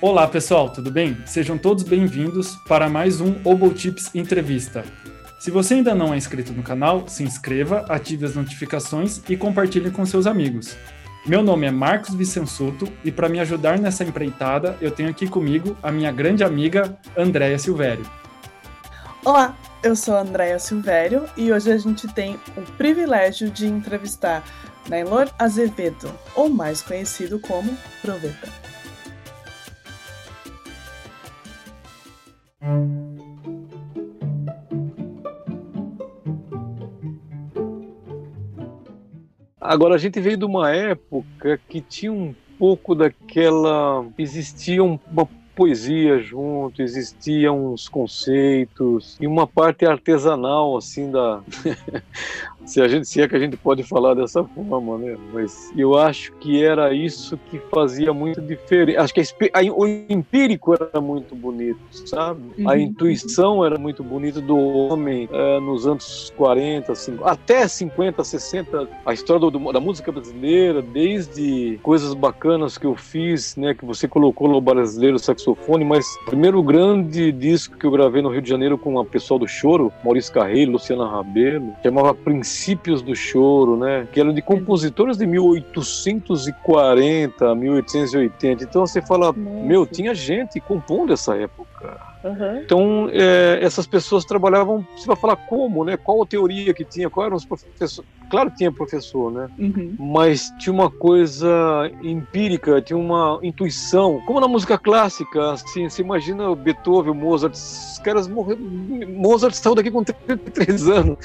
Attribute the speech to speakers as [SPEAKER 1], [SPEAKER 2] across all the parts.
[SPEAKER 1] Olá pessoal, tudo bem? Sejam todos bem-vindos para mais um Obotips Entrevista. Se você ainda não é inscrito no canal, se inscreva, ative as notificações e compartilhe com seus amigos. Meu nome é Marcos Vicensuto e para me ajudar nessa empreitada, eu tenho aqui comigo a minha grande amiga Andréia Silvério.
[SPEAKER 2] Olá, eu sou a Andréia Silvério e hoje a gente tem o privilégio de entrevistar Nailor Azevedo, ou mais conhecido como Proveta.
[SPEAKER 3] Agora, a gente veio de uma época que tinha um pouco daquela. Existia uma poesia junto, existiam uns conceitos e uma parte artesanal assim da se a gente se é que a gente pode falar dessa forma, né? Mas eu acho que era isso que fazia muito diferente. Acho que a, o empírico era muito bonito, sabe? Uhum. A intuição era muito bonita do homem é, nos anos 40, 50, até 50, 60. A história do, da música brasileira, desde coisas bacanas que eu fiz, né? Que você colocou no brasileiro saxofone mas o primeiro grande disco que eu gravei no Rio de Janeiro com a pessoal do choro, Maurício Carreiro, Luciana Rabelo, chamava Princípios do Choro, né? Que eram de compositores de 1840, 1880. Então você fala, Nossa. meu, tinha gente compondo essa época. Uhum. Então, é, essas pessoas trabalhavam, você vai falar como, né? Qual a teoria que tinha, qual eram os professores. Claro que tinha professor, né? Uhum. Mas tinha uma coisa empírica, tinha uma intuição. Como na música clássica, assim, você imagina Beethoven, Mozart, os caras morreram. Mozart saiu daqui com 33 anos.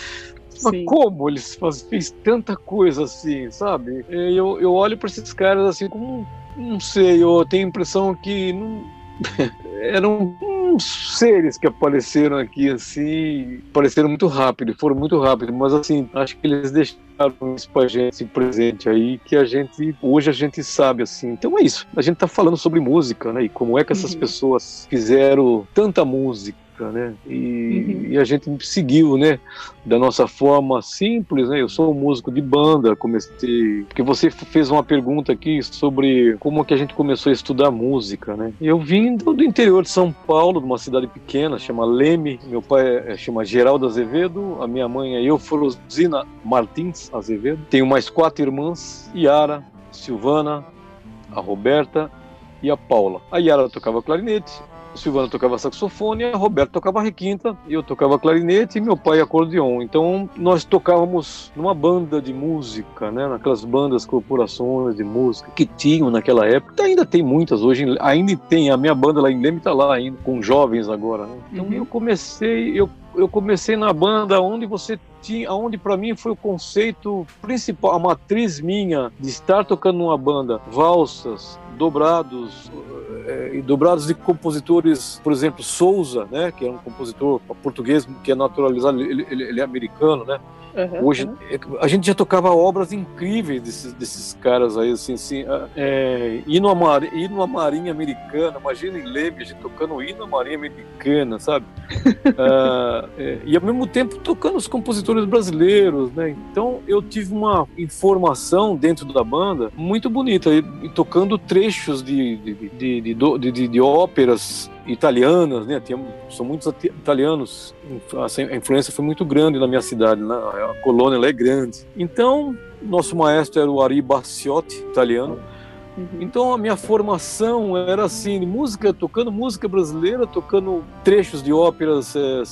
[SPEAKER 3] Mas como eles faz, fez tanta coisa assim, sabe? Eu, eu olho para esses caras assim como, não sei, eu tenho a impressão que não, eram uns seres que apareceram aqui assim, apareceram muito rápido, foram muito rápido, mas assim, acho que eles deixaram isso pra gente, esse presente aí, que a gente, hoje a gente sabe assim. Então é isso, a gente tá falando sobre música, né, e como é que essas uhum. pessoas fizeram tanta música, época, né? E, uhum. e, a gente seguiu, né? Da nossa forma simples, né? Eu sou um músico de banda, comecei... Porque você fez uma pergunta aqui sobre como que a gente começou a estudar música, né? Eu vim do, do interior de São Paulo, de uma cidade pequena, chama Leme. Meu pai é, chama Geraldo Azevedo, a minha mãe é Eufrosina Martins Azevedo. Tenho mais quatro irmãs, Yara, Silvana, a Roberta e a Paula. A Yara tocava clarinete, o Silvano tocava saxofone, a Roberto tocava requinta, eu tocava clarinete e meu pai acordeon. Então nós tocávamos numa banda de música, né? Naquelas bandas, corporações de música que tinham naquela época. Ainda tem muitas hoje, ainda tem. A minha banda lá em Leme está lá ainda, com jovens agora. Né? Então uhum. eu comecei, eu eu comecei na banda onde você tinha, onde para mim foi o conceito principal, a matriz minha de estar tocando numa banda, valsas, dobrados, é, dobrados de compositores, por exemplo, Souza, né, que é um compositor português que é naturalizado, ele, ele, ele é americano, né, Uhum, Hoje, uhum. a gente já tocava obras incríveis desses, desses caras aí, assim, assim é, hino, a mar, hino a Marinha Americana, imagina em Leme, a gente tocando hino a Marinha Americana, sabe? uh, é, e ao mesmo tempo tocando os compositores brasileiros, né? Então eu tive uma informação dentro da banda muito bonita, e, e tocando trechos de, de, de, de, de, de óperas italianas, né? Tinha, são muitos italianos. A influência foi muito grande na minha cidade, né? A colônia é grande. Então, nosso maestro era o Ari Bassiotti, italiano. Uhum. Então a minha formação era assim, música, tocando música brasileira, tocando trechos de óperas é,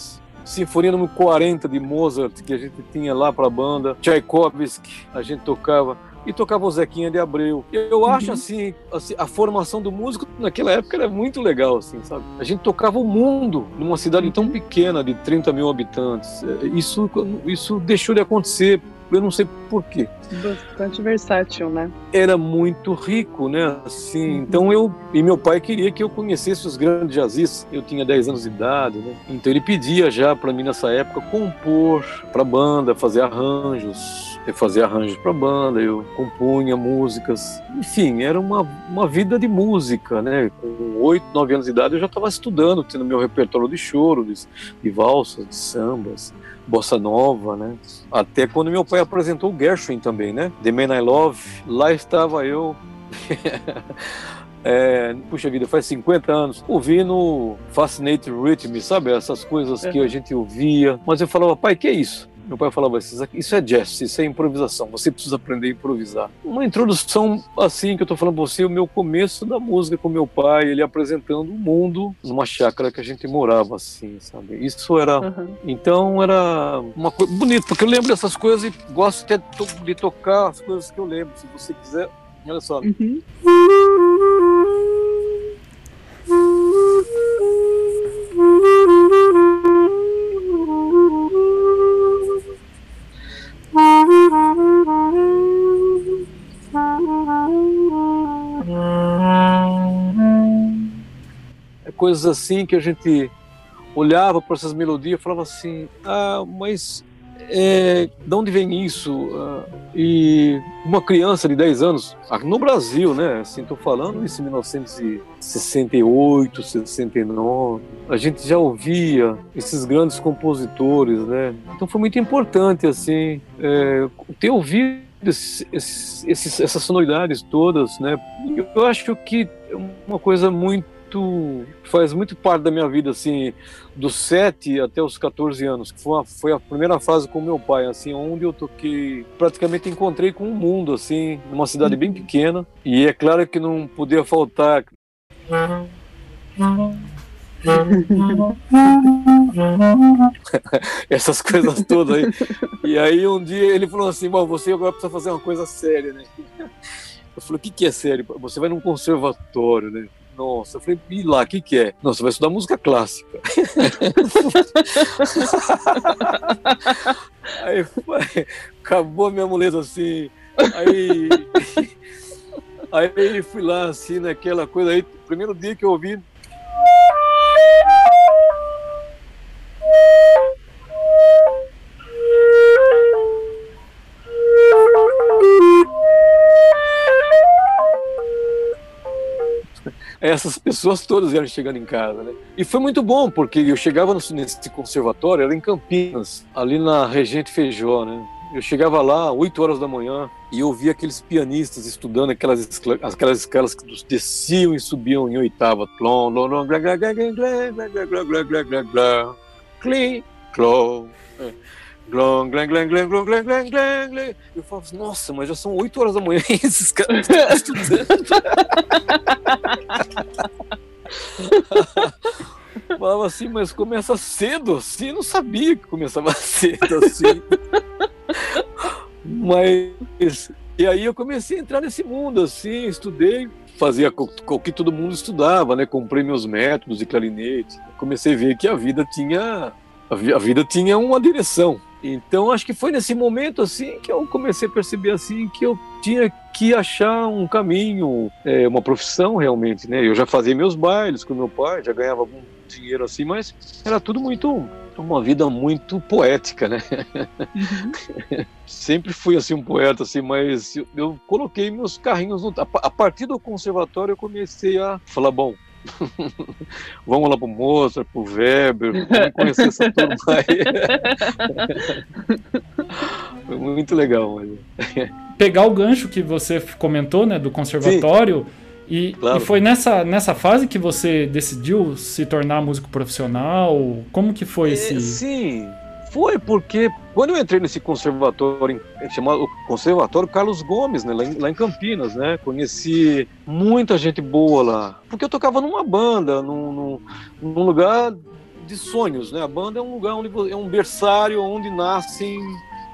[SPEAKER 3] Sinfonia número 40 de Mozart, que a gente tinha lá para a banda, Tchaikovsky, a gente tocava e tocava o Zequinha de Abreu. Eu acho uhum. assim, assim, a formação do músico naquela época era muito legal, assim, sabe? A gente tocava o mundo numa cidade tão uhum. pequena de 30 mil habitantes. É, isso, isso deixou de acontecer eu não sei por quê.
[SPEAKER 2] Bastante versátil, né?
[SPEAKER 3] Era muito rico, né? Assim, uhum. então eu e meu pai queria que eu conhecesse os grandes jazzistas. Eu tinha 10 anos de idade, né? Então ele pedia já para mim nessa época compor para banda, fazer arranjos eu fazia arranjos para banda, eu compunha músicas, enfim, era uma, uma vida de música, né? Com oito, nove anos de idade eu já estava estudando, tendo meu repertório de choro, de, de valsas, de sambas, bossa nova, né? Até quando meu pai apresentou o Gershwin também, né? The Man I Love, lá estava eu é, puxa vida, faz 50 anos, ouvindo Fascinate Rhythm, sabe? Essas coisas que a gente ouvia. Mas eu falava, pai, que é isso? Meu pai falava assim, isso é jazz, isso é improvisação, você precisa aprender a improvisar. Uma introdução assim que eu tô falando pra você, o meu começo da música com meu pai, ele apresentando o mundo numa chácara que a gente morava assim, sabe? Isso era, uhum. então era uma coisa bonita, porque eu lembro dessas coisas e gosto até de tocar as coisas que eu lembro, se você quiser. Olha só. Uhum. É coisas assim que a gente olhava para essas melodias e falava assim: ah, mas é, de onde vem isso? Ah, e uma criança de 10 anos, no Brasil, né? Assim, estou falando isso em 1968, 69, a gente já ouvia esses grandes compositores, né? Então foi muito importante, assim, é, ter ouvido esses, esses, essas sonoridades todas, né? Eu acho que é uma coisa muito faz muito parte da minha vida assim dos 7 até os 14 anos que foi a, foi a primeira fase com meu pai assim onde eu toquei praticamente encontrei com o mundo assim numa cidade bem pequena. E é claro que não podia faltar. Essas coisas todas aí. E aí um dia ele falou assim bom você agora precisa fazer uma coisa séria né? Eu falei o que que é sério? Você vai num conservatório né nossa, eu falei, e lá, o que, que é? Não, você vai estudar música clássica. aí acabou a minha muleta assim. Aí, aí fui lá assim, naquela coisa aí. Primeiro dia que eu ouvi. Essas pessoas todas eram chegando em casa, né? E foi muito bom, porque eu chegava nesse conservatório, era em Campinas, ali na Regente Feijó, né? Eu chegava lá 8 horas da manhã e eu via aqueles pianistas estudando aquelas, aquelas escalas que desciam e subiam em oitava. Clim, clom. Glong, glang, glang, glang, glang, glang, glang, glang. Eu falo assim, nossa, mas já são 8 horas da manhã e esses caras estudando. Falava assim, mas começa cedo assim, não sabia que começava cedo assim. mas e aí eu comecei a entrar nesse mundo assim, estudei, fazia o que todo mundo estudava, né? Comprei meus métodos de clarinete. Comecei a ver que a vida tinha a vida tinha uma direção. Então acho que foi nesse momento assim que eu comecei a perceber assim que eu tinha que achar um caminho, é, uma profissão realmente, né? Eu já fazia meus bailes com meu pai, já ganhava algum dinheiro assim, mas era tudo muito uma vida muito poética, né? Uhum. Sempre fui assim um poeta assim, mas eu, eu coloquei meus carrinhos no, a, a partir do conservatório eu comecei a falar bom, Vamos lá pro Mozart, pro Weber, vamos conhecer essa turma aí. Foi muito legal. Mas...
[SPEAKER 1] Pegar o gancho que você comentou, né, do conservatório, e, claro. e, foi nessa, nessa fase que você decidiu se tornar músico profissional? Como que foi é, esse...
[SPEAKER 3] Sim, foi porque quando eu entrei nesse conservatório, chamado Conservatório Carlos Gomes, né, lá, em, lá, em, Campinas, né, conheci muita gente boa lá. Porque eu tocava numa banda, num, num, num lugar de sonhos, né? A banda é um lugar onde é um berçário onde nascem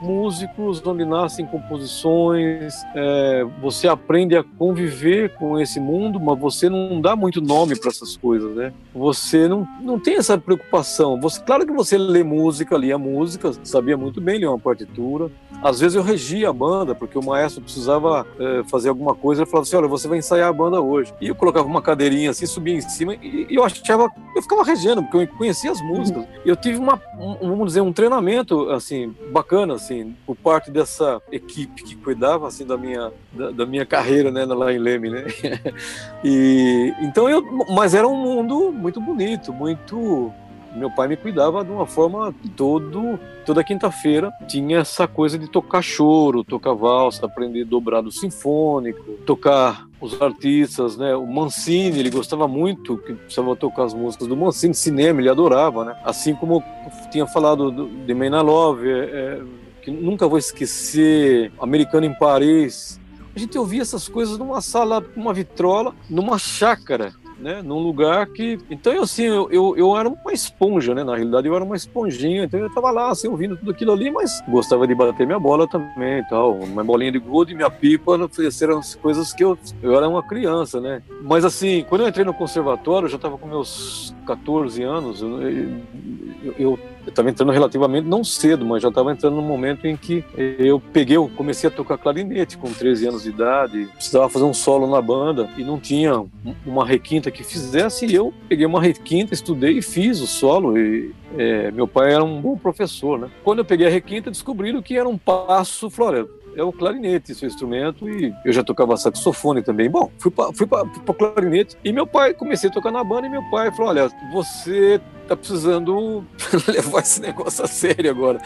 [SPEAKER 3] músicos, onde nascem composições, é, você aprende a conviver com esse mundo, mas você não dá muito nome para essas coisas, né? Você não, não tem essa preocupação. Você, claro que você lê música, lia música, sabia muito bem ler uma partitura. Às vezes eu regia a banda, porque o maestro precisava é, fazer alguma coisa, ele falava assim, olha, você vai ensaiar a banda hoje. E eu colocava uma cadeirinha assim, subia em cima, e, e eu achava, eu ficava regendo, porque eu conhecia as músicas. E eu tive uma, um, vamos dizer, um treinamento, assim, bacana, assim, assim, por parte dessa equipe que cuidava assim da minha da, da minha carreira, né, lá em Leme, né? E então eu, mas era um mundo muito bonito, muito Meu pai me cuidava de uma forma todo toda quinta-feira tinha essa coisa de tocar choro, tocar valsa, aprender dobrado sinfônico, tocar os artistas, né? O Mancini, ele gostava muito, que precisava tocar as músicas do Mancini, cinema, ele adorava, né? Assim como tinha falado de Meina Love, é, é, que nunca vou esquecer, Americano em Paris. A gente ouvia essas coisas numa sala, numa vitrola, numa chácara né, num lugar que. Então, eu, assim, eu, eu, eu, era uma esponja, né? Na realidade, eu era uma esponjinha, então eu estava lá, assim, ouvindo tudo aquilo ali, mas gostava de bater minha bola também e tal. Uma bolinha de gude, minha pipa, eram as coisas que eu. Eu era uma criança, né? Mas, assim, quando eu entrei no conservatório, eu já estava com meus 14 anos, eu, eu eu estava entrando relativamente não cedo, mas já estava entrando no momento em que eu peguei, eu comecei a tocar clarinete com 13 anos de idade, precisava fazer um solo na banda e não tinha uma requinta que fizesse, e eu peguei uma requinta, estudei e fiz o solo. E é, meu pai era um bom professor, né? Quando eu peguei a requinta, descobriram que era um passo florento é o clarinete, seu instrumento, e eu já tocava saxofone também. Bom, fui para fui o clarinete e meu pai, comecei a tocar na banda e meu pai falou: Olha, você tá precisando levar esse negócio a sério agora.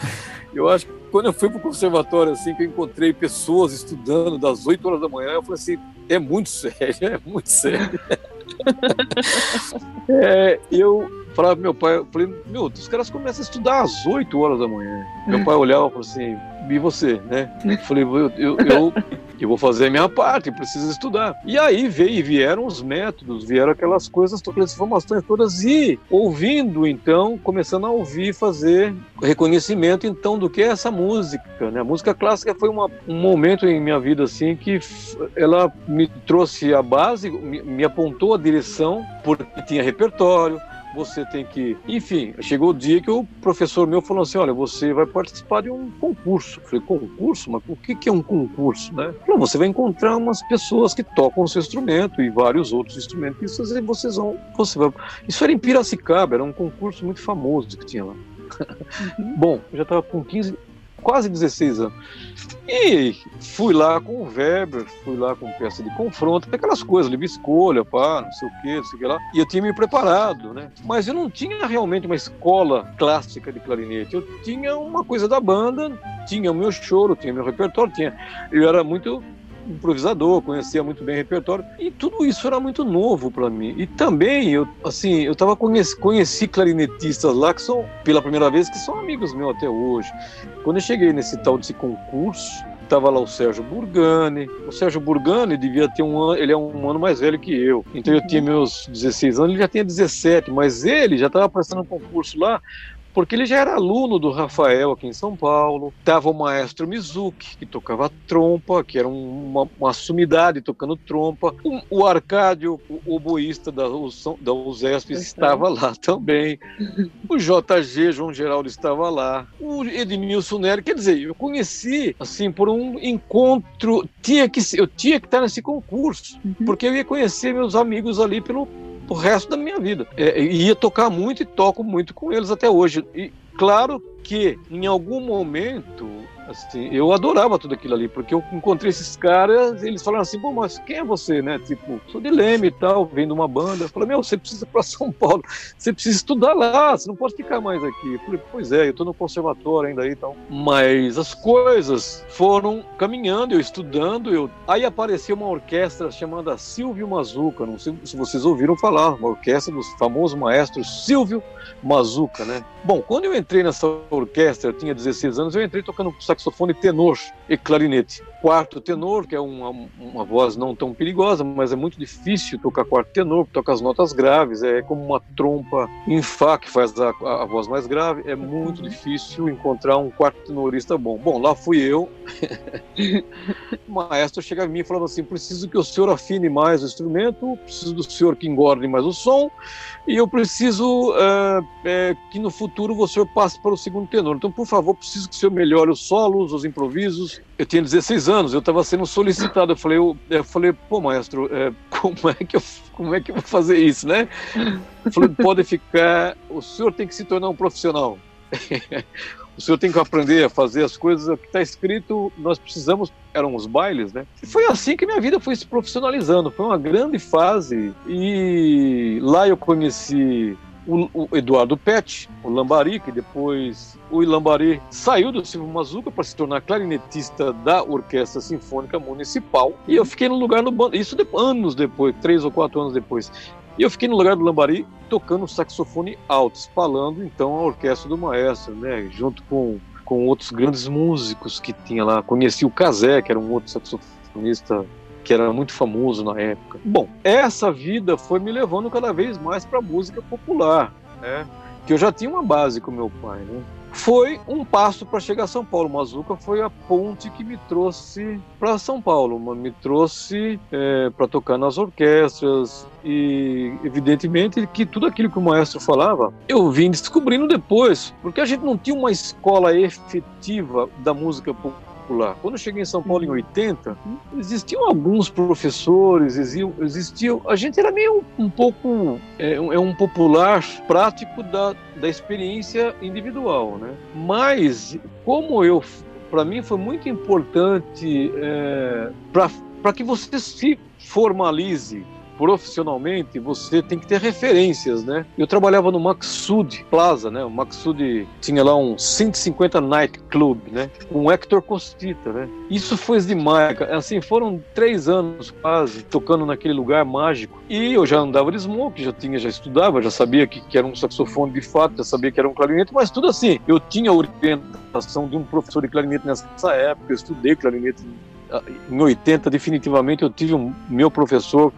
[SPEAKER 3] Eu acho que quando eu fui pro conservatório, assim, que eu encontrei pessoas estudando das 8 horas da manhã, eu falei assim: é muito sério, é muito sério. é, eu falava pro meu pai, eu falei, meu, os caras começam a estudar às 8 horas da manhã. Meu pai olhava e falou assim, e você, né? Eu falei, eu, eu, eu, eu, vou fazer a minha parte, preciso estudar. E aí veio, vieram os métodos, vieram aquelas coisas, aquelas informações todas, e ouvindo, então, começando a ouvir, fazer reconhecimento, então, do que é essa música, né? A música clássica foi uma, um momento em minha vida, assim, que ela me trouxe a base, me, me apontou a direção, porque tinha repertório, você tem que. Enfim, chegou o dia que o professor meu falou assim: olha, você vai participar de um concurso. Eu falei, concurso? Mas o que é um concurso? Né? Falou, você vai encontrar umas pessoas que tocam o seu instrumento e vários outros instrumentos e vocês vão. Você vai... Isso era em Piracicaba, era um concurso muito famoso que tinha lá. Bom, eu já estava com 15, quase 16 anos. E fui lá com o Weber, fui lá com peça de confronto, aquelas coisas, livre escolha, pá, não sei o que, não sei o que lá. E eu tinha me preparado, né? Mas eu não tinha realmente uma escola clássica de clarinete. Eu tinha uma coisa da banda, tinha o meu choro, tinha meu repertório, tinha. Eu era muito improvisador, conhecia muito bem o repertório e tudo isso era muito novo para mim. E também eu, assim, eu tava conheci, conheci clarinetistas lá que são pela primeira vez que são amigos meus até hoje. Quando eu cheguei nesse tal desse concurso, estava lá o Sérgio Burgani. O Sérgio Burgani devia ter um ano, ele é um ano mais velho que eu. Então eu tinha meus 16 anos, ele já tinha 17, mas ele já estava prestando um concurso lá porque ele já era aluno do Rafael aqui em São Paulo. Tava o maestro Mizuki, que tocava trompa, que era uma, uma sumidade tocando trompa. O, o Arcádio, o oboísta da, da USESP, estava lá também. O JG, João Geraldo, estava lá. O Edmilson Nery, quer dizer, eu conheci, assim, por um encontro. Tinha que, eu tinha que estar nesse concurso, uhum. porque eu ia conhecer meus amigos ali pelo o resto da minha vida. É, ia tocar muito e toco muito com eles até hoje. E claro que em algum momento Assim, eu adorava tudo aquilo ali, porque eu encontrei esses caras, eles falaram assim, bom, mas quem é você, né? Tipo, sou de Leme e tal, vem de uma banda. Eu falei, meu, você precisa ir para São Paulo, você precisa estudar lá, você não pode ficar mais aqui. Eu falei, pois é, eu estou no conservatório ainda aí e tal. Mas as coisas foram caminhando, eu estudando, eu... aí apareceu uma orquestra chamada Silvio Mazuca, não sei se vocês ouviram falar, uma orquestra dos famosos maestros Silvio Mazuca, né? Bom, quando eu entrei nessa orquestra, eu tinha 16 anos, eu entrei tocando saxofone tenor e clarinete. Quarto tenor, que é uma, uma voz não tão perigosa, mas é muito difícil tocar quarto tenor, toca as notas graves, é como uma trompa em Fá, que faz a, a, a voz mais grave, é muito difícil encontrar um quarto tenorista bom. Bom, lá fui eu, o maestro chega a mim e falava assim, preciso que o senhor afine mais o instrumento, preciso do senhor que engorde mais o som, e eu preciso uh, é, que no futuro senhor passe para o segundo tenor. Então, por favor, preciso que o senhor melhore os solos, os improvisos. Eu tinha 16 anos, eu estava sendo solicitado. Eu falei, eu, eu falei pô, maestro, é, como, é que eu, como é que eu vou fazer isso, né? Eu falei, pode ficar, o senhor tem que se tornar um profissional. O senhor tem que aprender a fazer as coisas, que está escrito, nós precisamos, eram os bailes, né? E foi assim que minha vida foi se profissionalizando, foi uma grande fase, e lá eu conheci o, o Eduardo Pet, o Lambari, que depois o Lambari saiu do Silvio Mazuca para se tornar clarinetista da Orquestra Sinfônica Municipal. E eu fiquei no lugar no bando, isso de, anos depois, três ou quatro anos depois. E eu fiquei no lugar do Lambari tocando saxofone alto, espalhando então a orquestra do maestro, né, junto com, com outros grandes músicos que tinha lá. Conheci o Kazé, que era um outro saxofonista que era muito famoso na época. Bom, essa vida foi me levando cada vez mais para a música popular, né? Que eu já tinha uma base com meu pai, né? Foi um passo para chegar a São Paulo. Mazuca foi a ponte que me trouxe para São Paulo, me trouxe é, para tocar nas orquestras e, evidentemente, que tudo aquilo que o maestro falava, eu vim descobrindo depois, porque a gente não tinha uma escola efetiva da música popular popular. Quando eu cheguei em São Paulo em 80, existiam alguns professores, existiam, existiam a gente era meio um pouco é, é um popular prático da, da experiência individual, né? Mas como eu, para mim foi muito importante é, para que você se formalize profissionalmente, você tem que ter referências, né? Eu trabalhava no Maxud Plaza, né? O Maxud tinha lá um 150 Night Club, né? Com Hector Costita, né? Isso foi demais, assim, foram três anos quase tocando naquele lugar mágico. E eu já andava de smoke, já tinha, já estudava, já sabia que, que era um saxofone de fato, já sabia que era um clarinete, mas tudo assim. Eu tinha orientação de um professor de clarinete nessa época, eu estudei clarinete em 80, definitivamente, eu tive um meu professor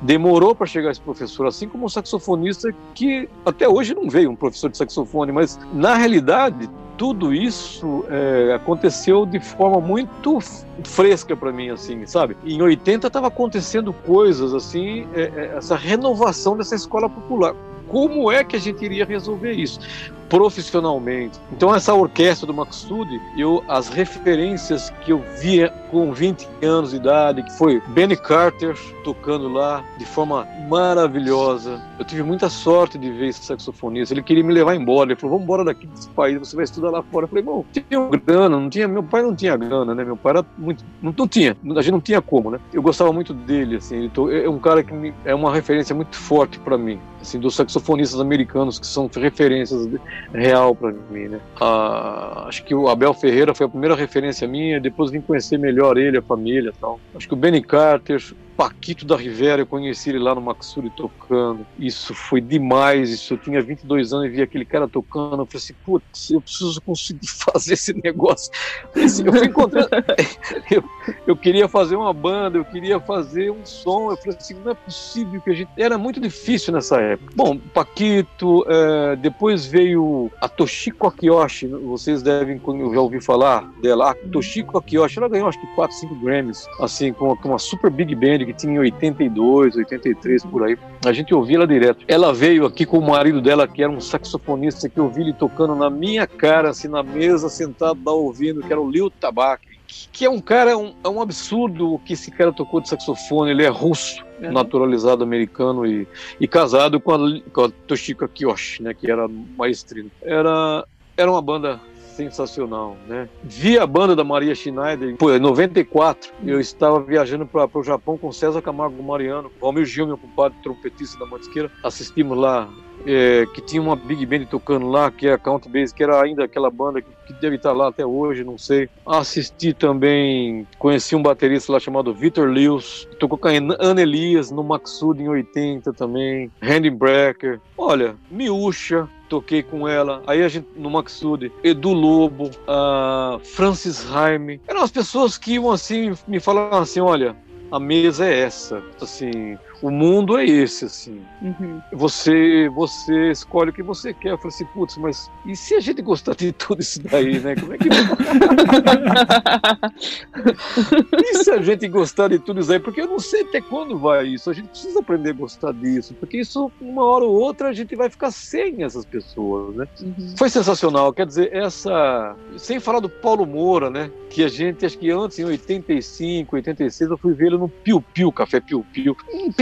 [SPEAKER 3] demorou para chegar esse professor, assim como um saxofonista que até hoje não veio um professor de saxofone, mas na realidade tudo isso é, aconteceu de forma muito fresca para mim, assim, sabe? Em 80 estava acontecendo coisas assim, é, é, essa renovação dessa escola popular como é que a gente iria resolver isso profissionalmente. Então essa orquestra do Maxud, eu as referências que eu via com 20 anos de idade, que foi Benny Carter tocando lá de forma maravilhosa. Eu tive muita sorte de ver esse saxofonista. Ele queria me levar embora. Ele falou: "Vamos embora daqui desse país, você vai estudar lá fora". Eu falei: "Bom, tinha grana, não tinha, meu pai não tinha grana, né? Meu pai era muito não, não tinha, a gente não tinha como, né? Eu gostava muito dele assim, ele to, é um cara que me, é uma referência muito forte para mim, assim, dos saxofonistas americanos que são referências real para mim, né? Ah, acho que o Abel Ferreira foi a primeira referência minha, depois vim conhecer melhor ele, a família, tal. Acho que o Benny Carter, Paquito da Rivera, eu conheci ele lá no Maxuri tocando. Isso foi demais. Isso eu tinha 22 anos e vi aquele cara tocando. Eu falei assim, putz, eu preciso conseguir fazer esse negócio. Assim, eu fui encontrando. eu, eu queria fazer uma banda, eu queria fazer um som. Eu falei assim, não é possível que a gente. Era muito difícil nessa época. Bom, Paquito, é, depois veio a Toshiko Akiyoshi, vocês devem já ouvir falar dela. A Toshiko Akiyoshi, ela ganhou acho que 4, 5 Grammys, assim, com uma, com uma super big band que tinha em 82, 83 por aí. A gente ouvia ela direto. Ela veio aqui com o marido dela, que era um saxofonista, que eu vi ele tocando na minha cara, assim, na mesa, sentado lá ouvindo, que era o Lil Tabak que é um cara, um, é um absurdo o que esse cara tocou de saxofone. Ele é russo, uhum. naturalizado americano e, e casado com a, com a Toshiko Kiyoshi, né, que era maestrina. Era, era uma banda sensacional, né? Vi a banda da Maria Schneider, pô, em 94, eu estava viajando para o Japão com César Camargo Mariano, Valmir Gil, meu compadre trompetista da Mantisqueira, assistimos lá é, que tinha uma big band tocando lá, que é a Count Base, que era ainda aquela banda que, que, deve estar lá até hoje, não sei. Assisti também, conheci um baterista lá chamado Victor Lewis, tocou com a Ana Elias no Maxud em 80 também, Randy Brecker. Olha, Miúcha, toquei com ela. Aí a gente, no Maxud, Edu Lobo, uh, Francis Haime. Eram as pessoas que iam assim, me falavam assim: olha, a mesa é essa. Assim, o mundo é esse, assim. Uhum. Você você escolhe o que você quer. Eu falei assim, putz, mas e se a gente gostar de tudo isso daí, né? Como é que. e se a gente gostar de tudo isso aí? Porque eu não sei até quando vai isso. A gente precisa aprender a gostar disso. Porque isso, uma hora ou outra, a gente vai ficar sem essas pessoas, né? Uhum. Foi sensacional. Quer dizer, essa. Sem falar do Paulo Moura, né? Que a gente, acho que antes, em 85, 86, eu fui ver ele no Piu Piu, Café Piu Piu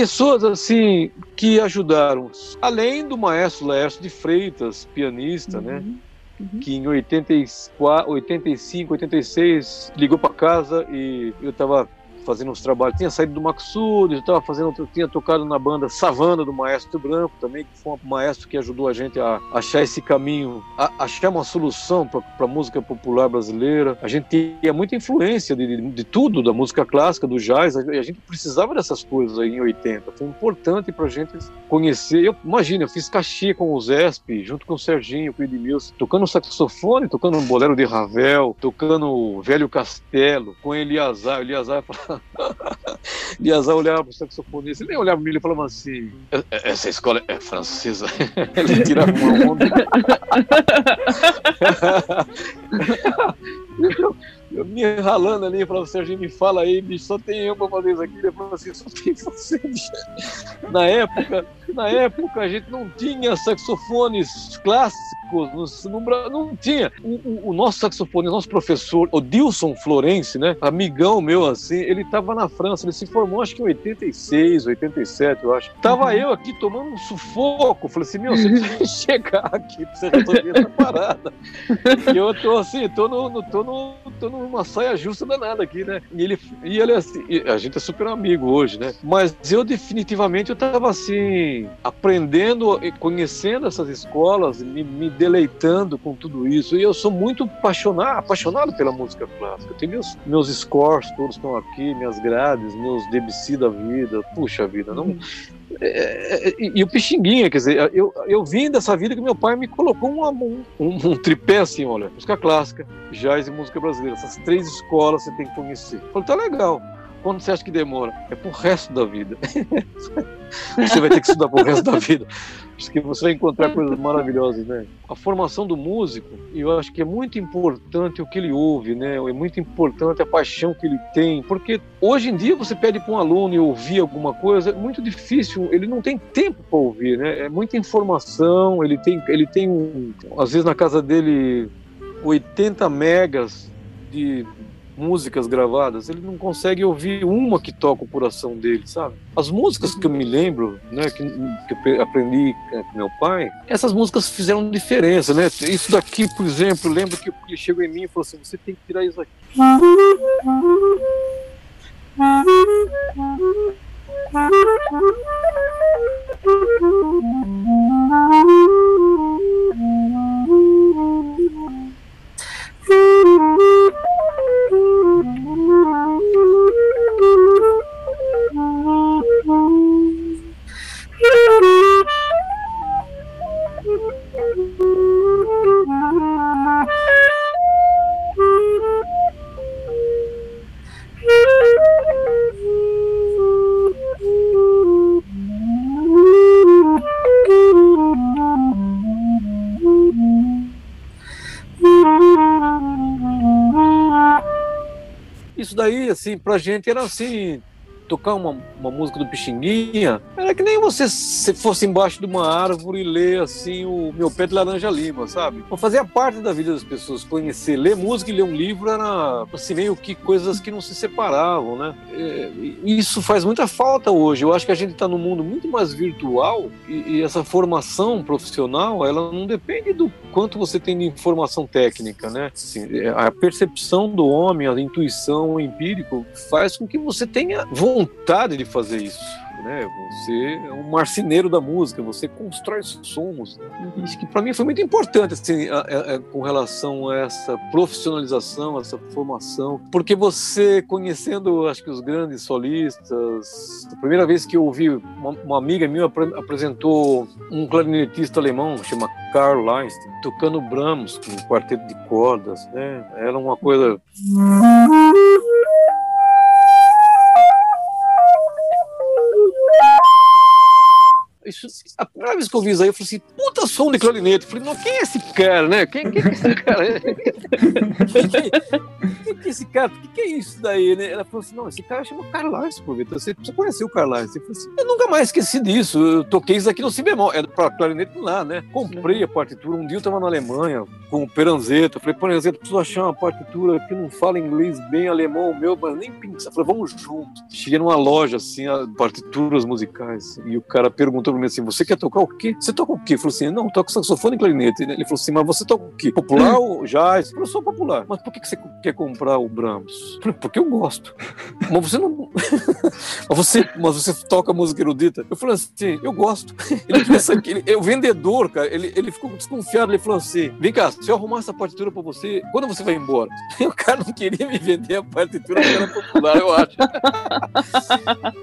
[SPEAKER 3] pessoas assim que ajudaram, além do maestro Laércio de Freitas, pianista, né? uhum. né? Uhum. Que em 84, 85, 86 ligou para casa e eu estava fazendo uns trabalhos. Tinha saído do Maxud, estava fazendo, tinha tocado na banda Savana do Maestro Branco também, que foi um maestro que ajudou a gente a achar esse caminho, a achar uma solução para a música popular brasileira. A gente tinha muita influência de, de, de, tudo, da música clássica, do jazz, a gente precisava dessas coisas aí em 80. Foi importante para a gente conhecer. Eu, imagina, eu fiz cachê com o Zesp, junto com o Serginho, com o Edmilson, tocando saxofone, tocando um bolero de Ravel, tocando Velho Castelo, com Eliazar. Eliazar, Eliazar olhava para o saxofonista, ele nem olhava para mim, ele falava assim: essa escola é francesa. ele tirava uma onda. eu me ralando ali, falava, Serginho, me fala aí, bicho, só tem eu pra fazer isso aqui. Ele falou assim, só tem você, bicho. Na época, na época a gente não tinha saxofones clássicos, no, no, não tinha. O, o, o, nosso saxofone, nosso professor, o Dilson Florence, né, amigão meu assim, ele tava na França, ele se formou acho que em 86, 87, eu acho. Tava uhum. eu aqui tomando um sufoco, falei assim, meu, você precisa chegar aqui pra você resolver essa parada. E eu tô assim, tô no, no, tô no, tô no uma saia justa danada aqui, né? E ele, e ele assim, a gente é super amigo hoje, né? Mas eu definitivamente eu tava assim, aprendendo e conhecendo essas escolas, me, me, deleitando com tudo isso. E eu sou muito apaixonado, apaixonado pela música clássica. Tenho meus, meus scores, todos estão aqui, minhas grades, meus Debussy da vida. Puxa vida, não. É, é, e, o Pixinguinha, quer dizer, eu, eu vim dessa vida que meu pai me colocou um, um, um tripé assim, olha, música clássica, jazz e música brasileira. Essas três escolas você tem que conhecer. Eu falei, tá legal. Quanto você acha que demora? É pro resto da vida. você vai ter que estudar pro resto da vida. Acho que você vai encontrar coisas maravilhosas, né? A formação do músico, eu acho que é muito importante o que ele ouve, né? É muito importante a paixão que ele tem, porque hoje em dia você pede para um aluno ouvir alguma coisa, é muito difícil, ele não tem tempo para ouvir, né? É muita informação, ele tem, ele tem um, às vezes na casa dele 80 megas de músicas gravadas, ele não consegue ouvir uma que toca o coração dele, sabe? As músicas que eu me lembro, né, que, que eu aprendi com meu pai, essas músicas fizeram diferença, né? Isso daqui, por exemplo, lembro que ele chegou em mim e falou assim: você tem que tirar isso aqui. Thank you. Daí, assim, pra gente era assim, tocar uma, uma música do Pixinguinha, era que nem você se fosse embaixo de uma árvore e ler assim o meu pé de laranja lima, sabe? Fazia parte da vida das pessoas, conhecer, ler música e ler um livro era assim meio que coisas que não se separavam, né? É, isso faz muita falta hoje. Eu acho que a gente está num mundo muito mais virtual e, e, essa formação profissional ela não depende do quanto você tem de informação técnica, né? Assim, é, a percepção do homem, a intuição, o empírico faz com que você tenha vontade de fazer isso. Né? Você é um marceneiro da música, você constrói sons. Isso que para mim foi muito importante assim, a, a, a, com relação a essa profissionalização, essa formação, porque você conhecendo, acho que os grandes solistas, a primeira vez que eu ouvi uma, uma amiga minha apresentou um clarinetista alemão chama Karl Leinstein tocando Brahms com um quarteto de cordas, né? Era uma coisa Isso, a primeira vez que eu vi isso aí, eu falei assim, puta som de clarinete. Eu falei, não, quem é esse cara, né? Quem, quem é esse cara? quem, que é esse cara? O que, que, é isso daí, né? Ela falou assim, não, esse cara chama Carlos, pô. Você precisa conhecer o Carlos. Eu falei assim, eu nunca mais esqueci disso. Eu toquei isso aqui no si bemol. Era pra clarinete lá, né? Comprei a partitura. Um dia eu tava na Alemanha com o Peranzeta. Eu falei, Peranzeta, preciso achar uma partitura que não fala inglês bem, alemão meu, mas nem pinça. Eu falei, vamos juntos. Cheguei numa loja, assim, partituras musicais. E o cara perguntou pra mim assim, você quer tocar o quê? Você toca o quê? Ele falou assim, não, toco saxofone e clarinete. Ele falou assim, mas você toca o quê? Popular ou jazz? Eu falei, sou popular. Mas por que você quer comprar o Brahms? Falei, porque eu gosto. mas você não... mas, você, mas você toca música erudita? Eu falei assim, eu gosto. Ele pensa que... Ele, é o vendedor, cara, ele, ele ficou desconfiado. Ele falou assim, vem cá, se eu arrumar essa partitura pra você, quando você vai embora? o cara não queria me vender a partitura porque era popular, eu acho.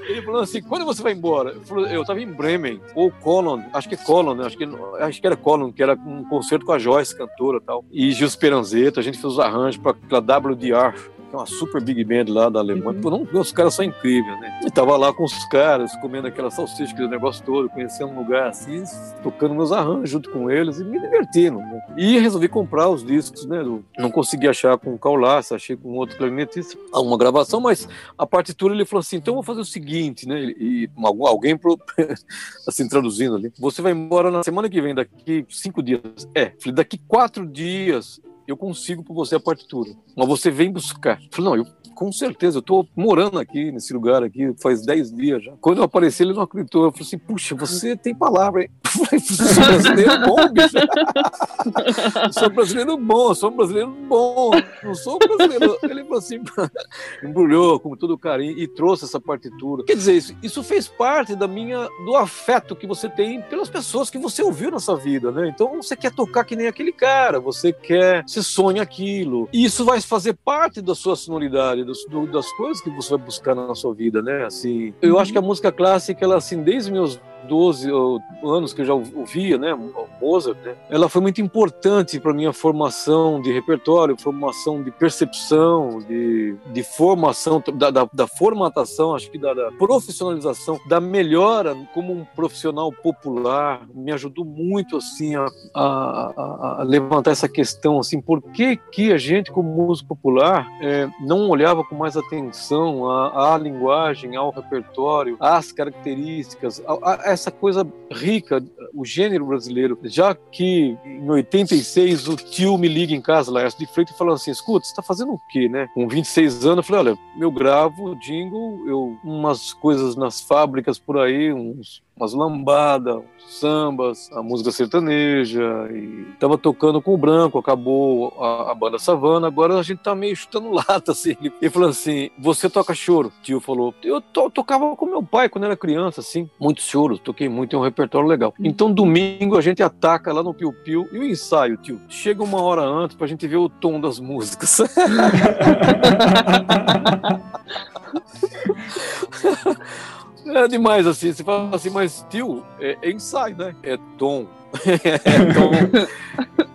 [SPEAKER 3] ele falou assim, quando você vai embora? Eu, falei, eu tava em Bremen, ou Colon, acho que Colon, né? acho que, acho que era Colon, que era um concerto com a Joyce, cantora e tal, e Gil Speranzeta, a gente fez os arranjos para WDR, que é uma super big band lá da Alemanha. Uhum. Pô, os caras são incríveis, né? E tava lá com os caras, comendo aquela salsicha, aquele negócio todo, conhecendo um lugar assim, tocando meus arranjos junto com eles e me divertindo. Né? E resolvi comprar os discos, né? Não consegui achar com o Caulaça, achei com outro clarinetista uma gravação, mas a partitura ele falou assim: então vou fazer o seguinte, né? E alguém, pro... assim, traduzindo ali, você vai embora na semana que vem, daqui cinco dias. É, falei, daqui quatro dias eu consigo para você a partitura, mas você vem buscar. Eu falei, não, eu com certeza, eu estou morando aqui, nesse lugar aqui, faz 10 dias já. Quando eu apareci, ele não acreditou. Eu falei assim, puxa, você tem palavra, hein? Eu sou brasileiro bom, bicho. Eu sou brasileiro bom, sou brasileiro bom. Não sou brasileiro. Ele falou assim, embrulhou com todo carinho e trouxe essa partitura. Quer dizer, isso, isso fez parte da minha, do afeto que você tem pelas pessoas que você ouviu nessa vida, né? Então você quer tocar que nem aquele cara, você quer, você sonha aquilo. E isso vai fazer parte da sua sonoridade, das, do, das coisas que você vai buscar na sua vida, né? Assim, eu acho que a música clássica, ela assim, desde meus 12 anos que eu já ouvia, né, Mozart, né, ela foi muito importante para minha formação de repertório, formação de percepção, de, de formação, da, da, da formatação, acho que da, da, profissionalização, da melhora como um profissional popular, me ajudou muito assim a, a, a levantar essa questão assim, por que que a gente como músico popular é, não olhava com mais atenção à, à linguagem, ao repertório, às características, a, a essa coisa rica, o gênero brasileiro. Já que em 86 o tio me liga em casa, lá de frente, e fala assim: escuta, você tá fazendo o quê, né? Com 26 anos, eu falei: olha, eu gravo jingle, eu, umas coisas nas fábricas por aí, uns umas lambadas, sambas, a música sertaneja, e tava tocando com o Branco, acabou a, a, banda Savana, agora a gente tá meio chutando lata, assim. Ele falou assim, você toca choro? O tio falou, eu to, tocava com meu pai quando era criança, assim, muitos choros, toquei muito, tem um repertório legal. Uhum. Então domingo a gente ataca lá no Piu Piu, e o ensaio, tio, chega uma hora antes pra gente ver o tom das músicas. É demais assim. Você fala assim, mas tio, é, é ensaio, né? É tom. é tom.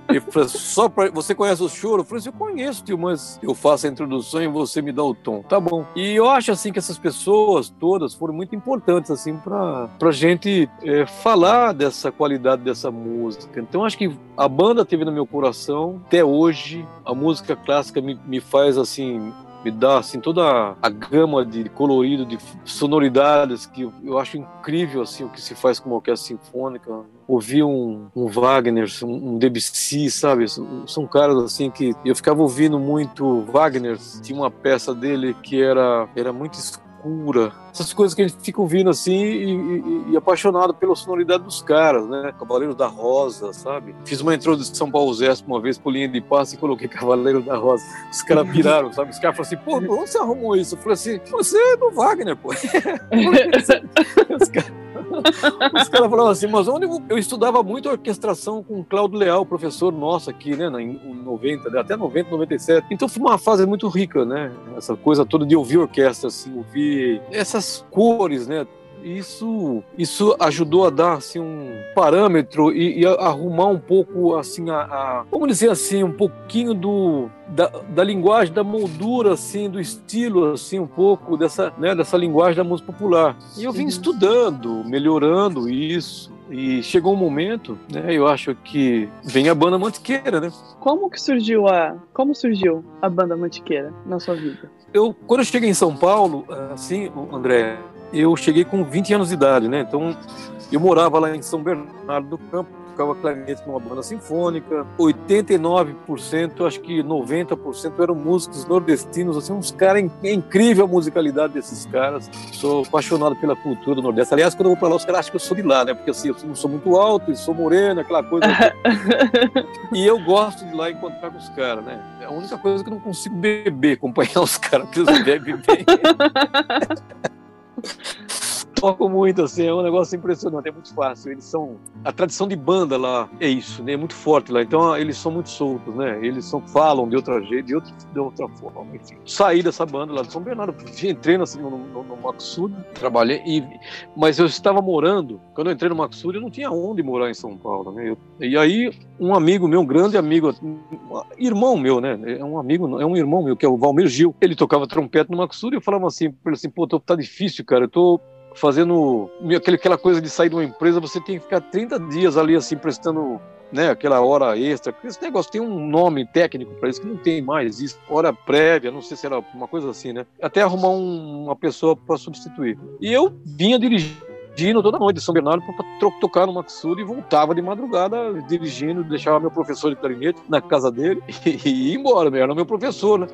[SPEAKER 3] Só pra, você conhece o choro? Eu falei assim, eu conheço, tio, mas eu faço a introdução e você me dá o tom. Tá bom. E eu acho assim que essas pessoas todas foram muito importantes assim para pra gente é, falar dessa qualidade dessa música. Então acho que a banda teve no meu coração até hoje. A música clássica me, me faz assim me dá assim toda a gama de colorido, de sonoridades que eu, acho incrível assim o que se faz com uma orquestra sinfônica. Ouvir um, um Wagner, um, Debussy, sabe? São, são caras assim que eu ficava ouvindo muito Wagner. Tinha uma peça dele que era era muito escura cura, essas coisas que a gente fica ouvindo assim e, e, e, apaixonado pela sonoridade dos caras, né? Cavaleiro da Rosa, sabe? Fiz uma introdução para o Zesp uma vez por linha de passe e coloquei Cavaleiro da Rosa. Os caras piraram, sabe? Os caras falaram assim, pô, onde você arrumou isso? Eu falei assim, você é do Wagner, pô. Os caras os caras falavam assim, mas onde eu, eu estudava muito orquestração com o Cláudio Leal, professor nosso aqui, né, em 90, né, até 90, 97. Então foi uma fase muito rica, né, essa coisa toda de ouvir orquestra, assim, ouvir essas cores, né, isso isso ajudou a dar assim um parâmetro e, e arrumar um pouco assim a, a, vamos dizer assim um pouquinho do da, da linguagem da moldura assim do estilo assim um pouco dessa né, dessa linguagem da música popular e eu vim estudando melhorando isso e chegou um momento, né? Eu acho que vem a banda Mantiqueira, né?
[SPEAKER 2] Como que surgiu a como surgiu a banda Mantiqueira na sua vida?
[SPEAKER 3] Eu quando eu cheguei em São Paulo, assim, André, eu cheguei com 20 anos de idade, né? Então eu morava lá em São Bernardo do Campo, tocava clarinete numa banda sinfônica. 89%, acho que 90% eram músicos nordestinos, assim, uns caras, é incrível a musicalidade desses caras. Sou apaixonado pela cultura do Nordeste. Aliás, quando eu vou para lá, os caras acham que eu sou de lá, né? Porque assim, eu não sou muito alto, sou moreno, aquela coisa. e eu gosto de ir lá encontrar com os caras, né? É a única coisa que eu não consigo beber, acompanhar os caras, porque eles bebem bem. tocam muito, assim, é um negócio impressionante, é muito fácil. Eles são. A tradição de banda lá é isso, né? É muito forte lá. Então eles são muito soltos, né? Eles são, falam de outra jeito, de, outro, de outra forma, enfim. Saí dessa banda lá de São Bernardo, entrei assim, no, no, no Maxud, trabalhei, e, mas eu estava morando, quando eu entrei no Maxud, eu não tinha onde morar em São Paulo, né? Eu, e aí, um amigo meu, um grande amigo, irmão meu, né? É um amigo, é um irmão meu, que é o Valmir Gil. Ele tocava trompete no Maxud e eu falava assim, ele assim, pô, tá difícil, cara, eu tô fazendo aquela coisa de sair de uma empresa, você tem que ficar 30 dias ali assim prestando né, aquela hora extra. Esse negócio tem um nome técnico para isso que não tem mais isso. Hora prévia, não sei se era uma coisa assim, né? Até arrumar um, uma pessoa para substituir. E eu vinha dirigindo toda noite de São Bernardo para tocar no Maxud e voltava de madrugada dirigindo, deixava meu professor de clarinete na casa dele e, ia embora, era meu professor, né?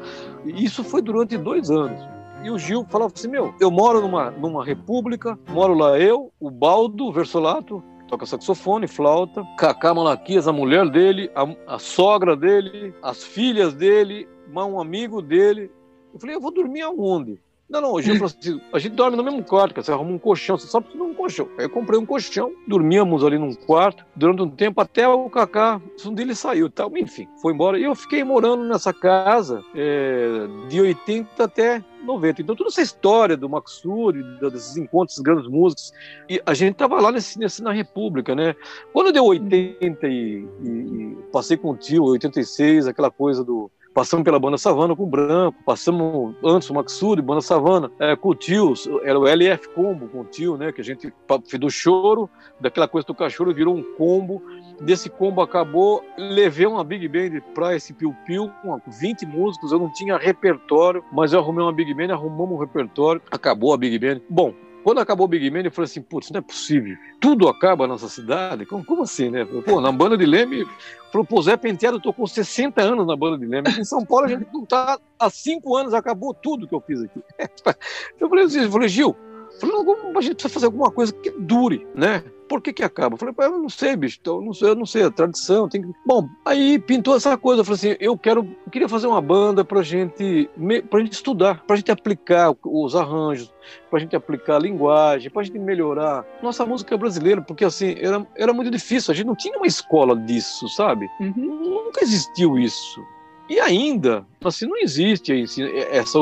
[SPEAKER 3] E isso foi durante dois anos. E o Gil falava assim: Meu, eu moro numa, numa república, moro lá eu, o Baldo Versolato, toca saxofone, flauta, Cacá Malaquias, a mulher dele, a, a sogra dele, as filhas dele, um amigo dele. Eu falei: Eu vou dormir aonde? Não, não, hoje eu falei assim, a gente dorme no mesmo quarto, você arruma um colchão, você só precisa de um colchão. Aí eu comprei um colchão, dormíamos ali num quarto, durante um tempo até o Kaká, um dele saiu tal, enfim, foi embora. E eu fiquei morando nessa casa é, de 80 até 90. Então, toda essa história do Maxud, desses encontros, desses grandes músicos, e a gente tava lá nesse, nesse, na República, né? Quando deu 80 e, e, e passei com o tio, 86, aquela coisa do Passamos pela banda Savana com o Branco, passamos antes o Maxuri, banda Savana, é, com o Tio, era o LF Combo com o Tio, né? Que a gente fez do choro, daquela coisa do cachorro virou um combo. Desse combo acabou, levei uma Big Band pra esse Piu Piu, com 20 músicos, eu não tinha repertório, mas eu arrumei uma Big Band, arrumamos um repertório, acabou a Big Band. Bom, quando acabou o Big Man, eu falei assim, putz, não é possível. Tudo acaba na nossa cidade? Como, como assim, né? Pô, na banda de Leme, o Zé Penteado tocou 60 anos na banda de Leme. Em São Paulo a gente não tá há cinco anos, acabou tudo que eu fiz aqui. Eu falei assim, eu falei, Gil, falei, a gente precisa fazer alguma coisa que dure, né? Por que que acaba? Eu falei, eu não sei, bicho, eu não sei, eu não sei, a tradição tem que... Bom, aí pintou essa coisa, eu falei assim, eu quero, eu queria fazer uma banda pra gente, pra gente estudar, pra gente aplicar os arranjos, pra gente aplicar a linguagem, pra gente melhorar nossa música brasileira, porque assim, era, era muito difícil, a gente não tinha uma escola disso, sabe? Uhum. Nunca existiu isso. E ainda, assim, não existe essa.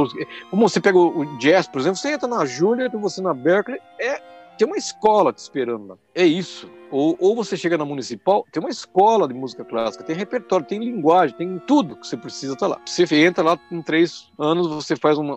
[SPEAKER 3] Como você pega o jazz, por exemplo, você entra na Juilliard, você na Berkeley, é tem uma escola te esperando lá. É isso. Ou, ou você chega na municipal, tem uma escola de música clássica, tem repertório, tem linguagem, tem tudo que você precisa estar tá lá. Você entra lá em três anos, você faz uma,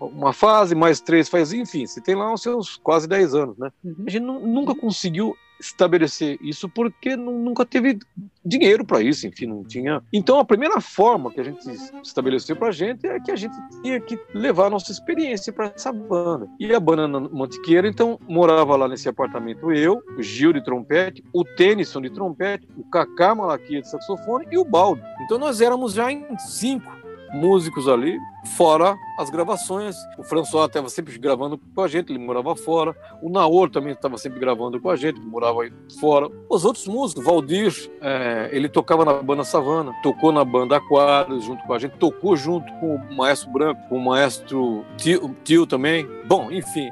[SPEAKER 3] uma fase, mais três faz, enfim, você tem lá os seus quase dez anos, né? Uhum. A gente nunca conseguiu estabelecer isso porque nunca teve dinheiro para isso, enfim, não tinha. Então a primeira forma que a gente estabeleceu para a gente é que a gente tinha que levar a nossa experiência para essa banda. E a banda Mantiqueira, então, morava lá nesse apartamento eu, o Gil de trompete, o Tennyson de trompete, o Kaká Malaquia de saxofone e o Baldo. Então nós éramos já em cinco músicos ali, fora as gravações. O François estava sempre gravando com a gente, ele morava fora. O Naor também estava sempre gravando com a gente, morava fora. Os outros músicos, Valdir, é, ele tocava na banda Savana, tocou na banda Aquários junto com a gente, tocou junto com o Maestro Branco, com o Maestro Tio, tio também. Bom, enfim.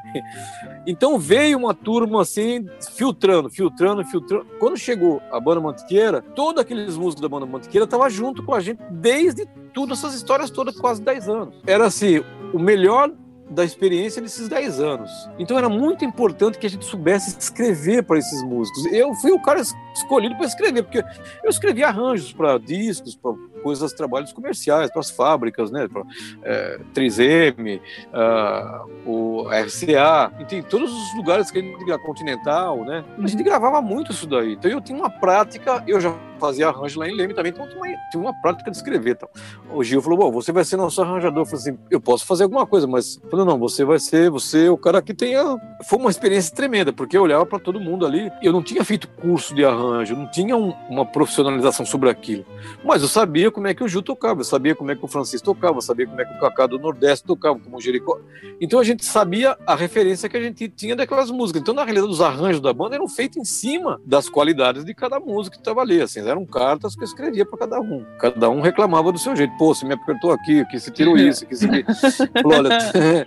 [SPEAKER 3] Então veio uma turma assim, filtrando, filtrando, filtrando. Quando chegou a banda Mantiqueira, todos aqueles músicos da banda Mantiqueira estavam junto com a gente desde tudo essas histórias todas, quase 10 anos. Era assim, o melhor da experiência desses 10 anos. Então era muito importante que a gente soubesse escrever para esses músicos. Eu fui o cara escolhido para escrever, porque eu escrevi arranjos para discos, para coisas, trabalhos comerciais, para as fábricas, né? Para é, 3M, uh, o RCA, tem todos os lugares que a gente Continental, né? A gente gravava muito isso daí. Então eu tinha uma prática, eu já fazia arranjo lá em Leme também, então tinha uma, tinha uma prática de escrever. Então. O Gil falou, bom, você vai ser nosso arranjador. Eu falei assim, eu posso fazer alguma coisa, mas... Falei, não, você vai ser, você é o cara que tenha... Foi uma experiência tremenda, porque eu olhava para todo mundo ali, eu não tinha feito curso de arranjo, não tinha um, uma profissionalização sobre aquilo, mas eu sabia como é que o Gil tocava, eu sabia como é que o Francisco tocava, eu sabia como é que o Cacá do Nordeste tocava, como o Jericó. Então a gente sabia a referência que a gente tinha daquelas músicas. Então, na realidade, os arranjos da banda eram feitos em cima das qualidades de cada música que estava ali. Assim, eram cartas que eu escrevia para cada um. Cada um reclamava do seu jeito. Pô, você me apertou aqui, aqui se tirou isso, aqui se. olha,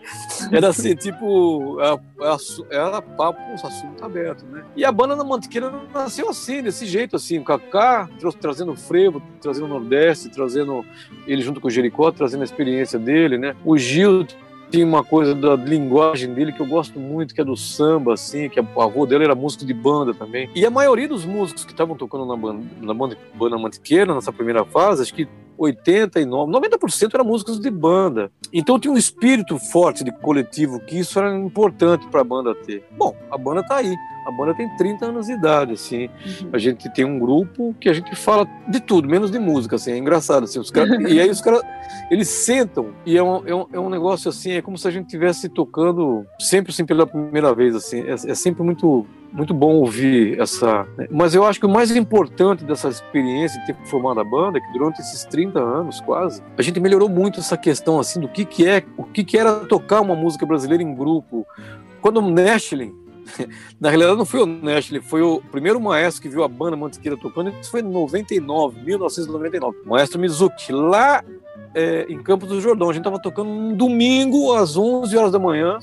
[SPEAKER 3] era assim, tipo, era, era papo, assunto aberto, né? E a banda na Mantiqueira nasceu assim, desse jeito, assim, o Kaká trazendo frevo, trazendo o Trazendo ele junto com o Jericó, trazendo a experiência dele, né? O Gil tinha uma coisa da linguagem dele que eu gosto muito, que é do samba, assim, que o avô dele era músico de banda também. E a maioria dos músicos que estavam tocando na banda, na banda Mantiqueira, nessa primeira fase, acho que 89, 90% eram músicos de banda. Então tinha um espírito forte de coletivo, que isso era importante para a banda ter. Bom, a banda está aí. A banda tem 30 anos de idade, assim. Uhum. A gente tem um grupo que a gente fala de tudo, menos de música, assim. É engraçado, assim. Os cara... e aí os caras, eles sentam e é um, é, um, é um negócio, assim, é como se a gente estivesse tocando sempre, assim, pela primeira vez, assim. É, é sempre muito muito bom ouvir essa. Né? Mas eu acho que o mais importante dessa experiência de ter formado a banda é que durante esses 30 anos quase, a gente melhorou muito essa questão assim do que, que é, o que, que era tocar uma música brasileira em grupo. Quando o Nestlin na realidade não foi o Nestlé, foi o primeiro maestro que viu a banda Mantiqueira tocando, isso foi em 99, 1999. O maestro Mizuki, lá é, em Campos do Jordão. A gente estava tocando um domingo às 11 horas da manhã,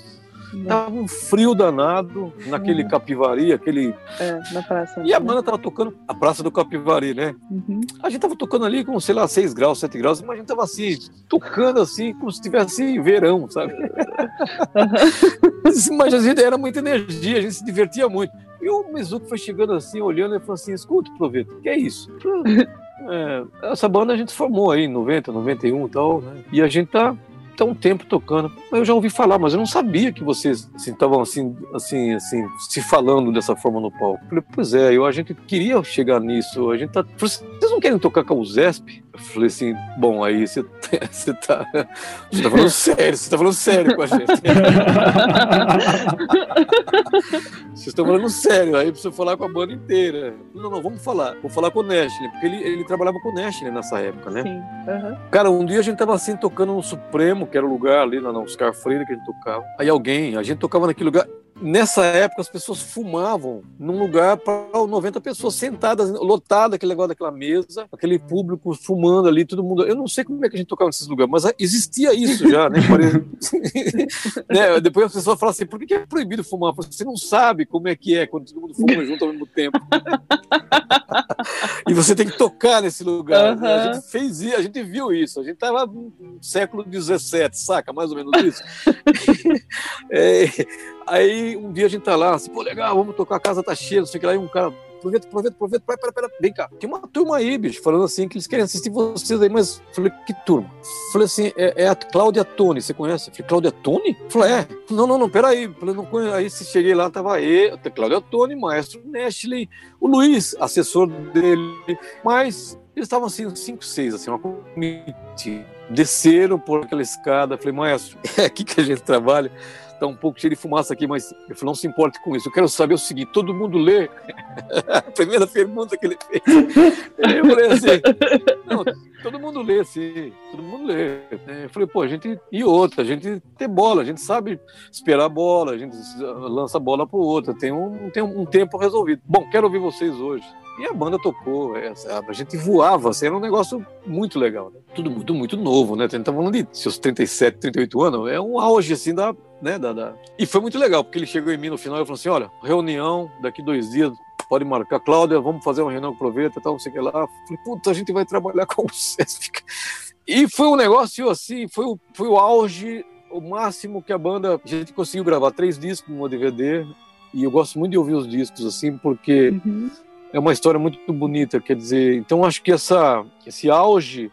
[SPEAKER 3] Tava um frio danado naquele uhum. Capivari, aquele.
[SPEAKER 2] É, na praça.
[SPEAKER 3] E a banda tava tocando a Praça do Capivari, né? Uhum. A gente tava tocando ali com, sei lá, 6 graus, 7 graus, mas a gente tava assim, tocando assim, como se tivesse verão, sabe? Uhum. mas a gente era muita energia, a gente se divertia muito. E o Mizuki foi chegando assim, olhando e falou assim: escuta, Proveto, que é isso? É, essa banda a gente formou aí em 90, 91 e tal, né? E a gente tá tá um tempo tocando. Eu já ouvi falar, mas eu não sabia que vocês estavam assim, assim, assim, se falando dessa forma no palco. Eu falei, pois é, eu, a gente queria chegar nisso. A gente tá. Vocês não querem tocar com o Zesp? Eu falei assim, bom, aí você, você tá. Você tá falando sério, você tá falando sério com a gente. Vocês estão falando sério, aí precisa falar com a banda inteira. Não, não, vamos falar. Vou falar com o Nash, porque ele, ele trabalhava com o Nash nessa época, né? Sim. Uhum. Cara, um dia a gente tava assim tocando no Supremo, que era o lugar ali na Oscar Freire que a gente tocava. Aí alguém, a gente tocava naquele lugar. Nessa época, as pessoas fumavam num lugar para 90 pessoas sentadas, lotada aquele negócio daquela mesa, aquele público fumando ali, todo mundo. Eu não sei como é que a gente tocava nesses lugares, mas existia isso já, né? né? Depois as pessoas falam assim: por que é proibido fumar? Você não sabe como é que é quando todo mundo fuma junto ao mesmo tempo. e você tem que tocar nesse lugar. Uhum. A gente fez isso, a gente viu isso. A gente estava no século XVII, saca? Mais ou menos isso. é, Aí um dia a gente tá lá, assim, pô, legal, vamos tocar, a casa tá cheia, não sei o que lá, e um cara, aproveita, aproveita, aproveita, pera, pera, pera, vem cá. Tem uma turma aí, bicho, falando assim, que eles querem assistir vocês aí, mas falei, que turma? Falei assim, é, é a Cláudia Tone, você conhece? Falei, Cláudia Tone? Falei, é. Não, não, não, peraí. Falei, não conheço. Aí se cheguei lá, tava aí, Cláudia Tone, maestro Nestlé, o Luiz, assessor dele, mas eles estavam assim, cinco, seis, assim, uma comitiva. Desceram por aquela escada, falei, maestro, é aqui que a gente trabalha está um pouco cheio de fumaça aqui, mas eu falei, não se importe com isso. Eu quero saber o seguinte: todo mundo lê? a primeira pergunta que ele fez. Eu falei assim: não, todo mundo lê, sim, todo mundo lê. Eu falei, pô, a gente. E outra, a gente tem bola, a gente sabe esperar a bola, a gente lança a bola para o outro, tem um, tem um tempo resolvido. Bom, quero ouvir vocês hoje. E a banda tocou, é, a gente voava, assim, era um negócio muito legal. Né? Tudo muito, muito novo, né? A gente tá falando de seus 37, 38 anos, é um auge, assim, da, né, da, da... E foi muito legal, porque ele chegou em mim no final e falou assim, olha, reunião daqui dois dias, pode marcar. Cláudia, vamos fazer uma reunião com Proveta, tal, não sei o que lá. Falei, puta, a gente vai trabalhar com Sesc. E foi um negócio, assim, foi o, foi o auge, o máximo que a banda... A gente conseguiu gravar três discos no DVD, e eu gosto muito de ouvir os discos, assim, porque... Uhum é uma história muito bonita, quer dizer, então acho que essa, esse auge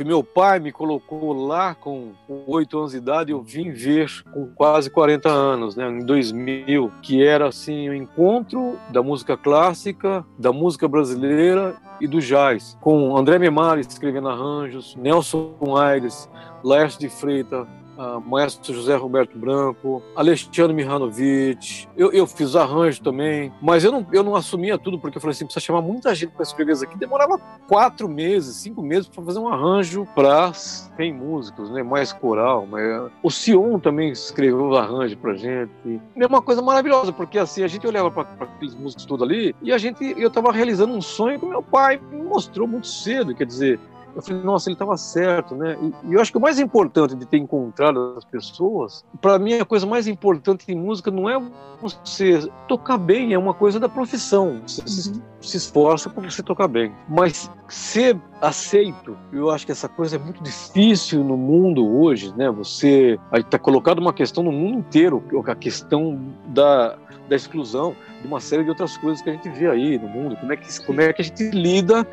[SPEAKER 3] que meu pai me colocou lá com oito anos de idade, eu vim ver com quase 40 anos, né, em 2000, que era assim o encontro da música clássica, da música brasileira e do jazz, com André Memari escrevendo arranjos, Nelson Aires, Laércio de Freitas, uh, maestro José Roberto Branco, Alexandre Mihanovic. Eu, eu fiz arranjo também, mas eu não, eu não assumia tudo porque eu falei assim: precisa chamar muita gente para escrever isso aqui. Demorava quatro meses, cinco meses para fazer um arranjo para 100 músicos, né? mais coral. Mas... O Sion também escreveu arranjo para gente. É uma coisa maravilhosa, porque assim, a gente olhava para aqueles músicos todos ali e a gente, eu estava realizando um sonho que meu pai me mostrou muito cedo. Quer dizer, eu falei, nossa, ele estava certo, né? E, e, eu acho que o mais importante de ter encontrado as pessoas, para mim a coisa mais importante em música não é você tocar bem, é uma coisa da profissão. Você uhum. se, esforça para você tocar bem. Mas ser aceito, eu acho que essa coisa é muito difícil no mundo hoje, né? Você está colocado uma questão no mundo inteiro, a questão da, da exclusão, de uma série de outras coisas que a gente vê aí no mundo. Como é que, como é que a gente lida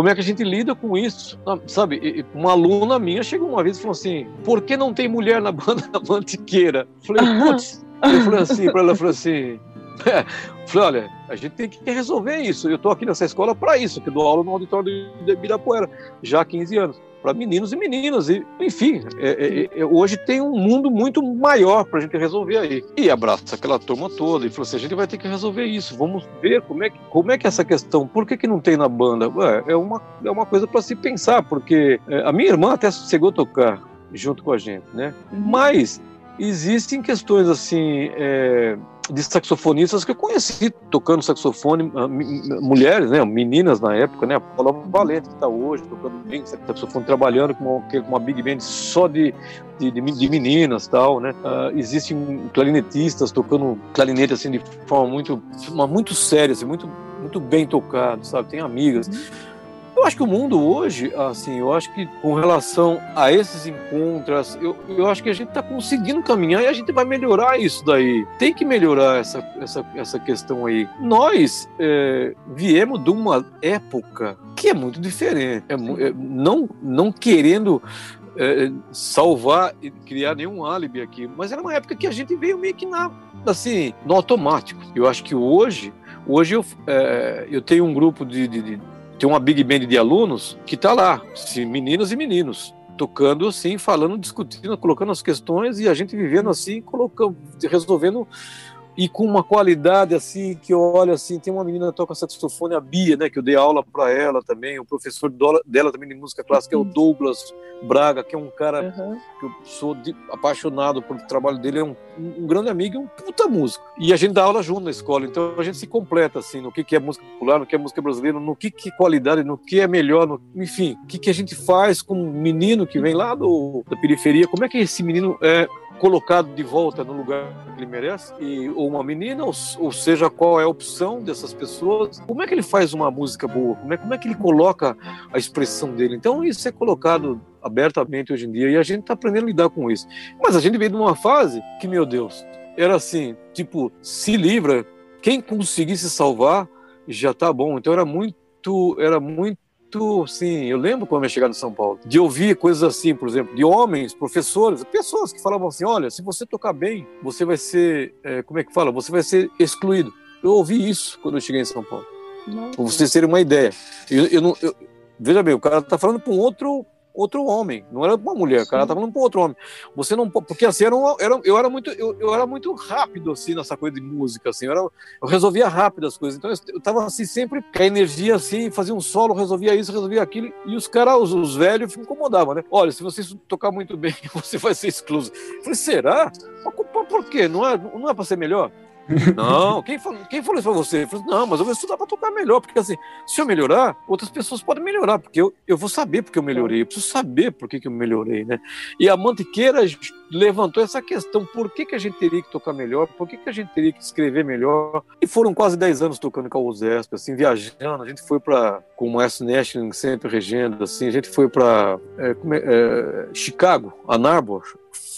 [SPEAKER 3] como é que a gente lida com isso? Sabe, uma aluna minha chegou uma vez e falou assim: por que não tem mulher na banda da Mantiqueira? Falei, putz. Eu falei assim para ela, falou assim. É. Falei, olha, a gente tem que resolver isso. Eu estou aqui nessa escola para isso, que dou aula no auditório de Ibirapuera, já há 15 anos para meninos e meninas. E, enfim, é, é, é, hoje tem um mundo muito maior para a gente resolver aí. E abraça aquela turma toda e falou assim: a gente vai ter que resolver isso. Vamos ver como é que, como é que essa questão, por que, que não tem na banda? Ué, é, uma, é uma coisa para se pensar, porque é, a minha irmã até chegou a tocar junto com a gente, né? Uhum. Mas existem questões assim. De saxofonistas que eu conheci tocando saxofone, ah, mulheres, né, meninas na época, né, a Paula Valente que está hoje tocando bem saxofone, trabalhando com uma, com uma big band só de, de, de meninas tal, né, uh, existem clarinetistas tocando clarinete assim de forma muito, muito séria, assim, muito, muito bem tocado, sabe, tem amigas. Uhum. Eu acho que o mundo hoje, assim, eu acho que com relação a esses encontros, eu, eu acho que a gente está conseguindo caminhar e a gente vai melhorar isso daí. Tem que melhorar essa, essa, essa questão aí. Nós é, viemos de uma época que é muito diferente. É, é, não, não querendo é, salvar e criar nenhum álibi aqui, mas era uma época que a gente veio meio que na, assim, no automático. Eu acho que hoje, hoje eu, é, eu tenho um grupo de, de, de tem uma big band de alunos que está lá, meninas e meninos, tocando assim, falando, discutindo, colocando as questões e a gente vivendo assim, colocando, resolvendo e com uma qualidade assim que eu olho assim, tem uma menina que toca saxofone, a Bia, né, que eu dei aula para ela também, o professor dela também de música clássica uhum. é o uhum. Douglas Braga, que é um cara uhum. que eu sou de, apaixonado pelo trabalho dele, é um, um, grande amigo, é um puta músico. E a gente dá aula junto na escola, então a gente se completa assim, no que que é música popular, no que é música brasileira, no que que é qualidade, no que é melhor, no, enfim, o que que a gente faz com um menino que vem lá do, da periferia, como é que esse menino é colocado de volta no lugar que ele merece, e, ou uma menina, ou, ou, seja, qual é a opção dessas pessoas, como é que ele faz uma música boa, como é, como é que ele coloca a expressão dele. Então, isso é colocado abertamente hoje em dia, e a gente está aprendendo a lidar com isso. Mas a gente veio de uma fase que, meu Deus, era assim, tipo, se livra, quem conseguir se salvar já tá bom. Então era muito, era muito muito, sim, eu lembro quando eu chegar no São Paulo, de ouvir coisas assim, por exemplo, de homens, professores, pessoas que falavam assim, olha, se você tocar bem, você vai ser, é, como é que fala, você vai ser excluído. Eu ouvi isso quando eu cheguei em São Paulo. Para vocês terem uma ideia. Eu, eu não, eu, veja bem, o cara está falando para um outro outro homem, não era uma mulher, o cara estava falando para outro homem. Você não porque assim era, um, era eu era muito eu, eu, era muito rápido assim nessa coisa de música assim, eu, era, eu resolvia rápido as coisas. Então eu estava assim sempre com a energia assim, fazia um solo, resolvia isso, resolvia aquilo e os caras os, os velhos me incomodavam, né? Olha, se você tocar muito bem, você vai ser excluso. Eu falei, será? Mas por quê? Não é não é para ser melhor? Não, quem falou, quem falou isso pra você? Falei, não, mas eu vou estudar pra tocar melhor, porque assim, se eu melhorar, outras pessoas podem melhorar, porque eu, eu vou saber porque eu melhorei, eu preciso saber por que, que eu melhorei, né? E a Mantiqueira levantou essa questão, por que, que a gente teria que tocar melhor, por que, que a gente teria que escrever melhor? E foram quase 10 anos tocando com a USESP, assim, viajando, a gente foi para com o Maestro Nashville sempre regendo, assim, a gente foi para é, é, Chicago, Ann Arbor,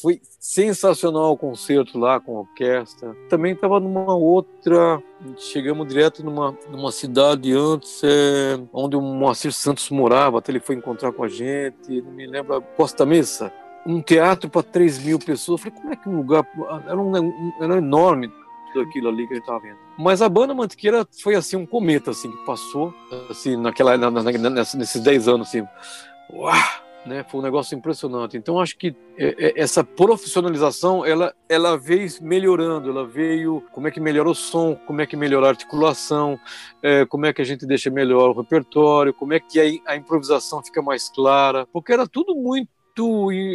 [SPEAKER 3] foi sensacional o concerto lá com a orquestra. Também estava numa outra, chegamos direto numa, numa cidade antes, é, onde o Moacir Santos morava, até ele foi encontrar com a gente, não me lembro, Costa Mesa. Um teatro para 3 mil pessoas. Falei, como é que um lugar. Era, um, era enorme tudo aquilo ali que a gente estava vendo. Mas a banda Mantiqueira foi assim um cometa assim que passou assim naquela na, na, nesses 10 anos assim. Uau! Né? Foi um negócio impressionante. Então acho que é, é, essa profissionalização ela ela veio melhorando, ela veio como é que melhora o som, como é que melhora a articulação, é, como é que a gente deixa melhor o repertório, como é que a, a improvisação fica mais clara, porque era tudo muito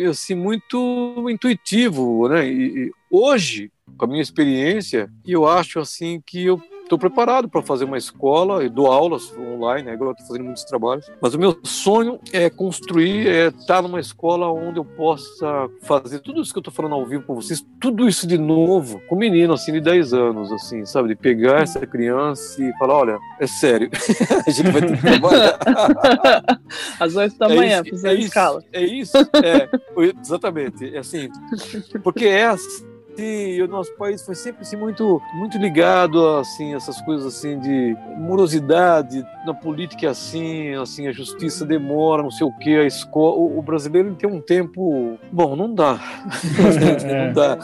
[SPEAKER 3] assim muito intuitivo, né? E, e hoje com a minha experiência, eu acho assim que eu estou preparado para fazer uma escola e dou aulas online, né? agora estou fazendo muitos trabalhos. Mas o meu sonho é construir, é estar numa escola onde eu possa fazer tudo isso que eu estou falando ao vivo com vocês, tudo isso de novo, com um menino assim de 10 anos, assim, sabe? De pegar essa criança e falar: olha, é sério, a gente vai ter que trabalhar.
[SPEAKER 2] Às 8 da manhã,
[SPEAKER 3] é, é isso, escala. É isso, é, exatamente. É assim, porque é assim e o nosso país foi sempre assim, muito, muito ligado assim, essas coisas assim de morosidade na política é assim, assim a justiça demora, não sei o que, a escola. O, o brasileiro tem um tempo. Bom, não dá. não dá.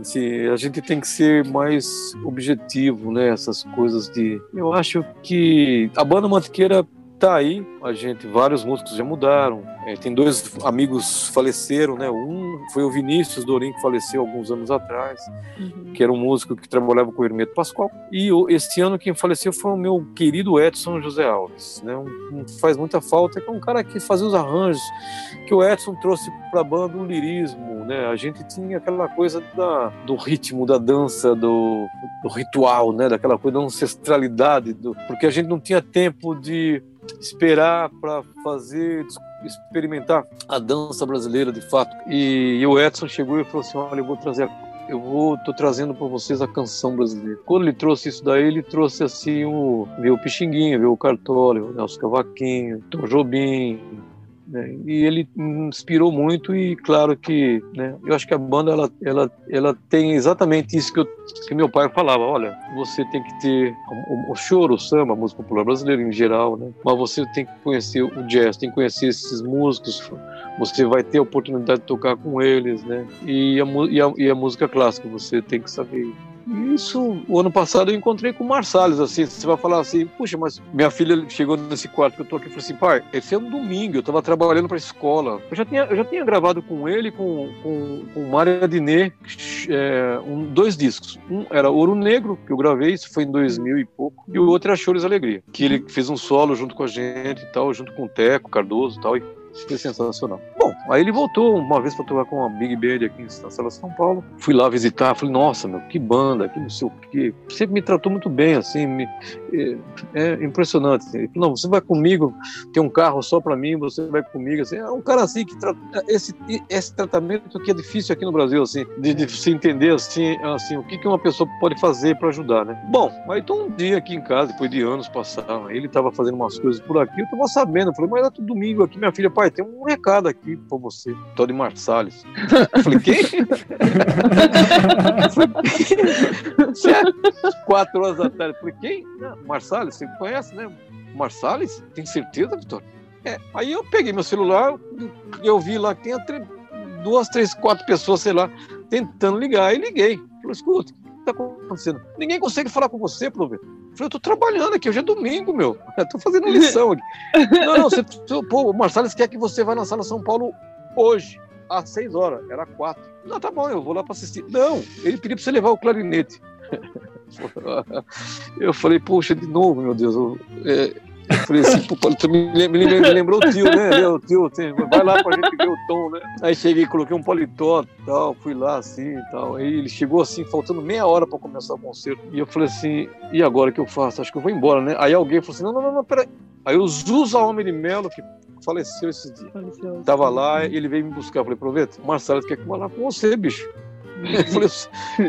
[SPEAKER 3] Assim, a gente tem que ser mais objetivo, né? Essas coisas de. Eu acho que a banda Mantiqueira tá aí, a gente, vários músicos já mudaram. É, tem dois amigos faleceram, né? Um foi o Vinícius Dorim, que faleceu alguns anos atrás, uhum. que era um músico que trabalhava com o Hermeto Pascoal. E o, este ano quem faleceu foi o meu querido Edson José Alves, né? Um, um, faz muita falta, que é um cara que fazia os arranjos, que o Edson trouxe para a banda o lirismo, né? A gente tinha aquela coisa da, do ritmo, da dança, do, do ritual, né? Daquela coisa da ancestralidade, do, porque a gente não tinha tempo de esperar para fazer, experimentar a dança brasileira de fato. E, e, o Edson chegou e falou assim: Olha, eu vou trazer eu vou tô trazendo para vocês a canção brasileira. Quando ele trouxe isso daí, ele trouxe assim o viu o Pixinguinha, viu o Cartola, o Nelson Cavaquinho, Tom Jobim, né? E ele inspirou muito e claro que, né, eu acho que a banda ela, ela, ela tem exatamente isso que, eu, que meu pai falava, olha, você tem que ter o, o choro, o samba, a música popular brasileira em geral, né? Mas você tem que conhecer o jazz, tem que conhecer esses músicos, você vai ter a oportunidade de tocar com eles, né? E a, e a, e a música clássica, você tem que saber isso, o ano passado eu encontrei com o Marsalles, assim, você vai falar assim, puxa, mas minha filha chegou nesse quarto que eu tô aqui e falou assim, pai, esse é um domingo, eu tava trabalhando pra escola. Eu já tinha, eu já tinha gravado com ele, com, com, com Mário Adnet, é, um, dois discos. Um era Ouro Negro, que eu gravei, isso foi em 2000 e pouco, e o outro era Chores Alegria, que ele fez um solo junto com a gente e tal, junto com o Teco, Cardoso e tal, e foi sensacional. Bom, aí ele voltou uma vez para tocar com a Big Band aqui na Sala São Paulo. Fui lá visitar, falei, nossa, meu, que banda, que não sei o quê. Sempre me tratou muito bem, assim, me, é, é, impressionante. Assim. Falou, não, você vai comigo, tem um carro só para mim, você vai comigo. Assim, é um cara assim que trata, esse, esse tratamento que é difícil aqui no Brasil, assim, de, de se entender assim, assim, o que, que uma pessoa pode fazer para ajudar, né? Bom, aí então um dia aqui em casa, depois de anos passaram, ele estava fazendo umas coisas por aqui, eu estava sabendo, eu falei, mas era domingo aqui, minha filha, pai, tem um recado aqui para você, Marsalis. Eu falei, quem? Quatro horas da tarde. Falei, quem? Marsalis, você conhece, né? Marsalis? Tem certeza, Vitor? É. Aí eu peguei meu celular, eu vi lá que tem duas, três, quatro pessoas, sei lá, tentando ligar, e liguei. Falei, escuta, o que está acontecendo? Ninguém consegue falar com você, Prover. Falei, eu tô trabalhando aqui, hoje é domingo, meu. Eu tô fazendo lição aqui. não, não, você, pô, o Marsalis quer que você vá na sala São Paulo hoje, às seis horas. Era quatro. Não, tá bom, eu vou lá para assistir. Não, ele pediu para você levar o clarinete. eu falei, poxa, de novo, meu Deus. Eu, é, eu falei assim, pô, me, me, me, lembrou o tio, né? O tio, assim, vai lá pra gente ver o tom, né? Aí cheguei, coloquei um paletó e tal, fui lá assim e tal. Aí ele chegou assim, faltando meia hora pra começar o concerto. E eu falei assim, e agora o que eu faço? Acho que eu vou embora, né? Aí alguém falou assim, não, não, não, não peraí. Aí o Zusa Homem de Melo, que faleceu esses dias, faleceu. tava lá, ele veio me buscar. Eu falei, aproveita, o Marcelo quer lá com você, bicho. Eu falei,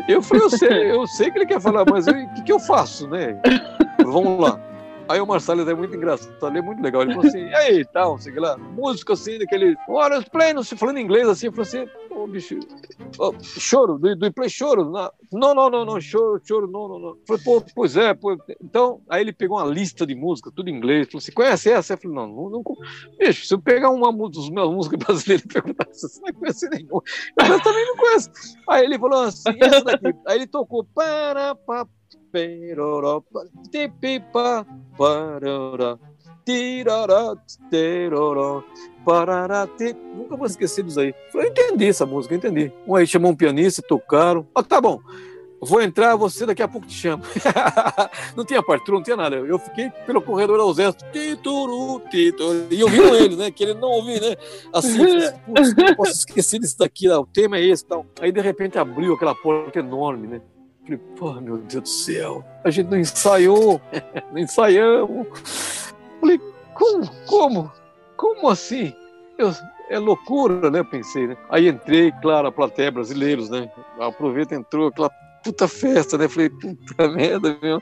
[SPEAKER 3] eu, falei, eu, sei, eu sei que ele quer falar, mas o que, que eu faço, né? Vamos lá. Aí o Marcelo é muito engraçado, ele é muito legal. Ele falou assim, e aí, tal, sei lá, música assim, daquele, Orange Play, não se falando inglês assim, falei assim, oh, bicho, oh, choro, do, do play choro. Não, não, não, não, choro, choro, não, não, não. Falei, pô, pois é, pô. Então, aí ele pegou uma lista de música, tudo em inglês, falou assim, conhece essa? Eu falei, não, não, não bicho, se eu pegar uma das minhas músicas brasileiras e perguntar você não vai conhecer nenhuma, eu também não conheço. Aí ele falou assim, essa daqui. Aí ele tocou, para, pa, parará, Nunca vou esquecer disso aí. Falei, eu entendi essa música, entendi. Um aí chamou um pianista, tocaram. Ah, tá bom. Vou entrar, você daqui a pouco te chamo. não tinha partitura, não tinha nada. Eu fiquei pelo corredor aos extras, tituru, tituru, e ouvindo ele, né? Que ele não ouvia, né? Assim, putz, não posso esquecer disso daqui, o tema é esse tal. Aí de repente abriu aquela porta enorme, né? Falei, pô, meu Deus do céu, a gente não ensaiou, não ensaiamos. Falei, como? Como? Como assim? Eu, é loucura, né? Pensei, né? Aí entrei, claro, a plateia brasileiros, né? Aproveita, entrou aquela puta festa, né? Falei, puta merda, meu.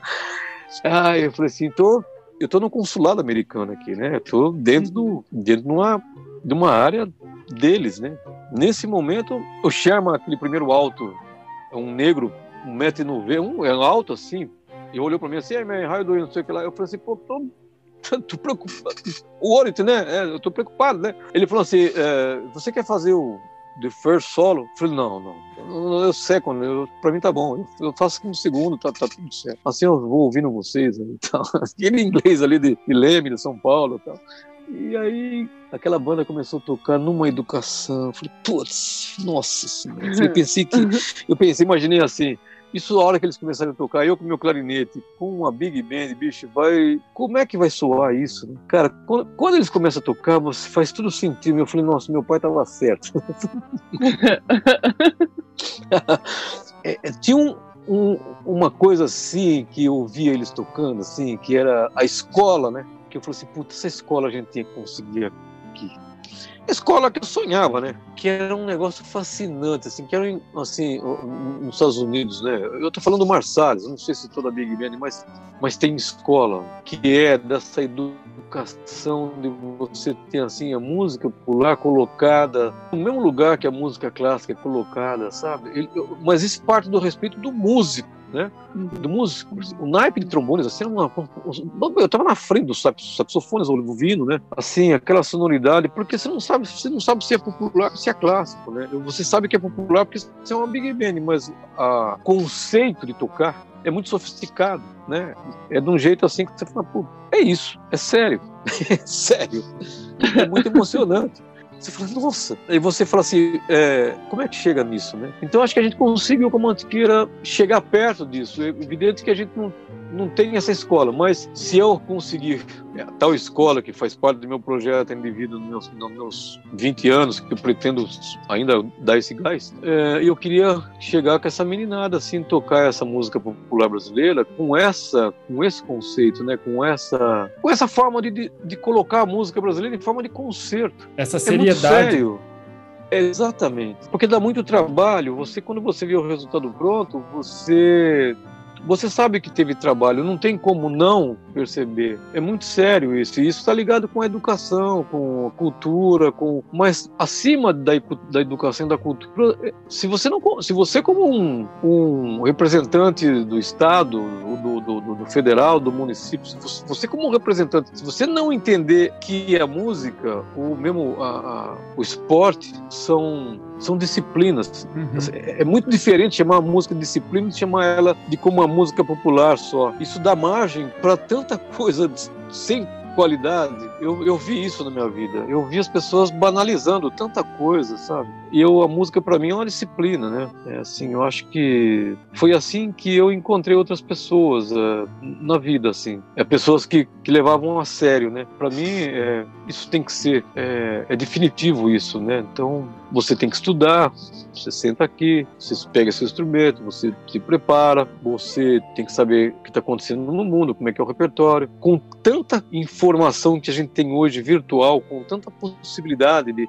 [SPEAKER 3] Aí eu falei assim, tô, eu tô no consulado americano aqui, né? Eu tô dentro, do, dentro de, uma, de uma área deles, né? Nesse momento, o Sherman, aquele primeiro alto, é um negro, um metro e noventa, um, é alto assim, e olhou pra mim assim, man, how you doing? Não sei o que lá. Eu falei assim, pô, tô, tô preocupado. O Orito, né? É, eu tô preocupado, né? Ele falou assim, é, você quer fazer o The First Solo? Eu falei, não, não. Eu second, eu, pra mim tá bom. Eu, faço aqui no segundo, tá, tá tudo certo. Assim eu vou ouvindo vocês. Então, aquele inglês ali de, de Leme, de São Paulo e tal. E aí aquela banda começou a tocar numa educação. Eu falei, putz, nossa senhora. Eu pensei que. Eu pensei, imaginei assim. Isso a hora que eles começaram a tocar, eu com meu clarinete, com uma big band, bicho, vai. Como é que vai soar isso? Né? Cara, quando, quando, eles começam a tocar, você faz tudo sentido. Eu falei, nossa, meu pai estava certo. é, é, tinha um, um, uma coisa assim que eu via eles tocando, assim, que era a escola, né? Que eu falei assim, puta, essa escola a gente tinha que conseguir aqui escola que eu sonhava, né? Que era um negócio fascinante, assim, que era assim, nos Estados Unidos, né? Eu tô falando do Marsalis, não sei se toda Big Band, mas, mas tem escola que é dessa educação de você ter, assim, a música popular colocada no mesmo lugar que a música clássica é colocada, sabe? Mas isso parte do respeito do músico né? Do músico. O naipe de trombones, assim, uma, eu estava na frente dos saxofones ouvindo, né? Assim, aquela sonoridade, porque você não sabe, você não sabe se é popular, se é clássico, né? Você sabe que é popular porque você é uma big band, mas o conceito de tocar é muito sofisticado, né? É de um jeito assim que você fala, pô, é isso, é sério, é sério, é muito emocionante. Você fala, nossa. Aí você fala assim, é, como é que chega nisso, né? Então acho que a gente conseguiu, como Antiqueira, chegar perto disso. É evidente que a gente não não tem essa escola, mas se eu conseguir é, tal escola que faz parte do meu projeto indivíduo nos meus, nos meus 20 anos, que eu pretendo ainda dar esse gás, é, eu queria chegar com essa meninada, assim, tocar essa música popular brasileira com essa, com esse conceito, né, com essa, com essa forma de, de, de colocar a música brasileira em forma de concerto.
[SPEAKER 1] Essa seriedade. É sério.
[SPEAKER 3] É, exatamente. Porque dá muito trabalho. Você, quando você vê o resultado pronto, você você sabe que teve trabalho, não tem como não perceber. É muito sério isso. E isso está ligado com a educação, com a cultura, com. Mas acima da, da educação e da cultura, é, se você não, se você como um, um representante do estado, do, do, do, do federal, do município, você como representante, se você não entender que a música, o mesmo a, a, o esporte são são disciplinas. Uhum. É, é muito diferente chamar a música de disciplina e chamar ela de como uma música popular só. Isso dá margem para tanta coisa sem qualidade. Eu, eu vi isso na minha vida. Eu vi as pessoas banalizando tanta coisa, sabe? E eu, a música para mim é uma disciplina, né? É assim, eu acho que foi assim que eu encontrei outras pessoas uh, na vida, assim. É pessoas que, que levavam a sério, né? Para mim, é, isso tem que ser, é, é definitivo isso, né? Então, você tem que estudar, você senta aqui, você pega seu instrumento, você se prepara, você tem que saber o que está acontecendo no mundo, como é que é o repertório. Com tanta informação que a gente tem hoje virtual, com tanta possibilidade de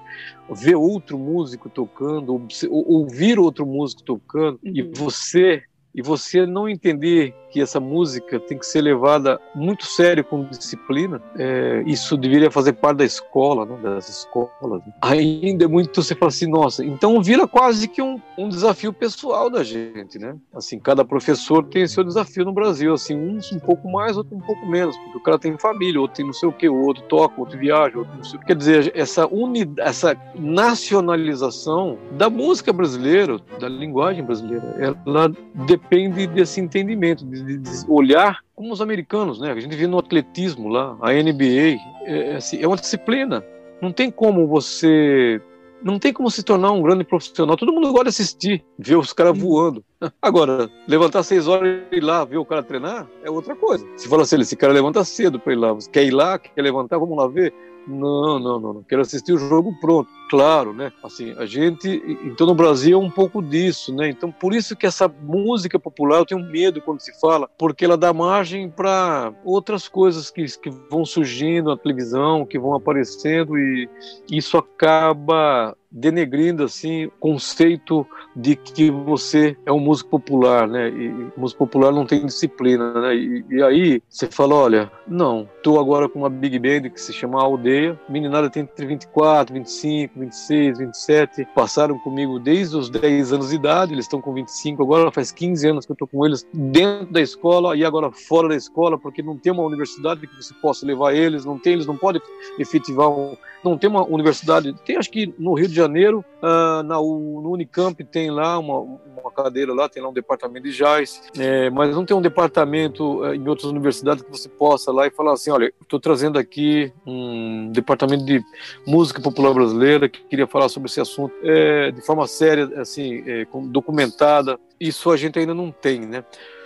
[SPEAKER 3] ver outro músico tocando, ouvir outro músico tocando, uhum. e você e você não entender que essa música tem que ser levada muito sério com disciplina, é, isso deveria fazer parte da escola, né, das escolas. Ainda é muito você fala assim, nossa, então vira quase que um, um desafio pessoal da gente, né? Assim, cada professor tem seu desafio no Brasil, assim, uns um pouco mais, outro um pouco menos, porque o cara tem família, outro tem não sei o que, outro toca, outro viaja, outro não sei o que. Quer dizer, essa unidade, essa nacionalização da música brasileira, da linguagem brasileira, ela depende desse entendimento, de, de olhar como os americanos, né? A gente vê no atletismo lá, a NBA, é, é, assim, é uma disciplina. Não tem como você não tem como se tornar um grande profissional. Todo mundo gosta de assistir, ver os caras voando. Agora, levantar seis horas e ir lá ver o cara treinar é outra coisa. Se fala assim, esse cara levanta cedo para ir lá, você quer ir lá, quer levantar, vamos lá ver. Não, não, não, não. Quero assistir o jogo pronto. Claro, né? Assim, a gente, então no Brasil é um pouco disso, né? Então por isso que essa música popular eu tenho medo quando se fala, porque ela dá margem para outras coisas que, que vão surgindo na televisão, que vão aparecendo e isso acaba denegrindo assim o conceito de que você é um músico popular, né? E músico popular não tem disciplina, né? E, e aí você fala, olha, não, estou agora com uma big band que se chama Aldeia, meninada tem entre 24, 25, 26, 27, passaram comigo desde os 10 anos de idade, eles estão com 25 agora, faz 15 anos que eu estou com eles dentro da escola e agora fora da escola, porque não tem uma universidade que você possa levar eles, não tem, eles não podem efetivar um, não tem uma universidade, tem acho que no Rio de Janeiro, uh, na, no Unicamp tem lá uma, uma cadeira lá, tem lá um departamento de jazz, é, mas não tem um departamento uh, em outras universidades que você possa lá e falar assim, olha, estou trazendo aqui um departamento de música popular brasileira que queria falar sobre esse assunto é, de forma séria, assim, é, documentada. Isso a gente ainda não tem, né?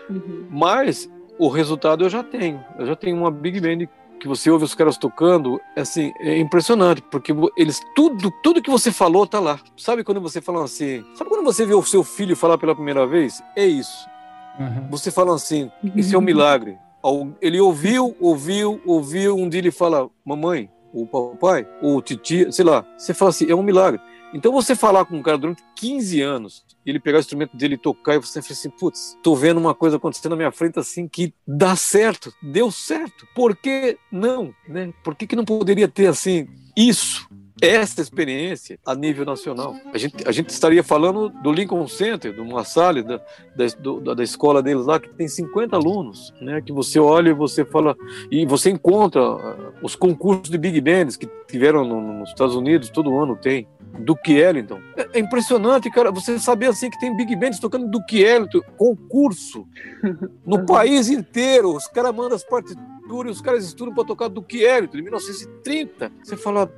[SPEAKER 3] Uhum. Mas o resultado eu já tenho. Eu já tenho uma big band que você ouve os caras tocando, assim, é impressionante, porque eles tudo, tudo que você falou tá lá. Sabe quando você fala assim, sabe quando você vê o seu filho falar pela primeira vez? É isso. Uhum. Você fala assim, isso é um milagre. Ele ouviu, ouviu, ouviu, um dia ele fala, mamãe, o papai, o titi, sei lá. Você fala assim, é um milagre. Então você falar com um cara durante 15 anos, ele pegar o instrumento dele e tocar, e você fala assim, putz, tô vendo uma coisa acontecendo na minha frente assim que dá certo, deu certo. Por que não? Né? Por que, que não poderia ter assim isso? essa experiência a nível nacional. A gente, a gente estaria falando do Lincoln Center, do Massali, da, da, da escola deles lá, que tem 50 alunos, né? que você olha e você fala, e você encontra uh, os concursos de Big Bands que tiveram no, nos Estados Unidos, todo ano tem. Duke Ellington. É, é, impressionante, cara, você saber assim que tem Big Bands tocando Duke Ellington, concurso, no país inteiro. Os caras mandam as partituras e os caras estudam para tocar Duke Ellington, de 1930. Você fala,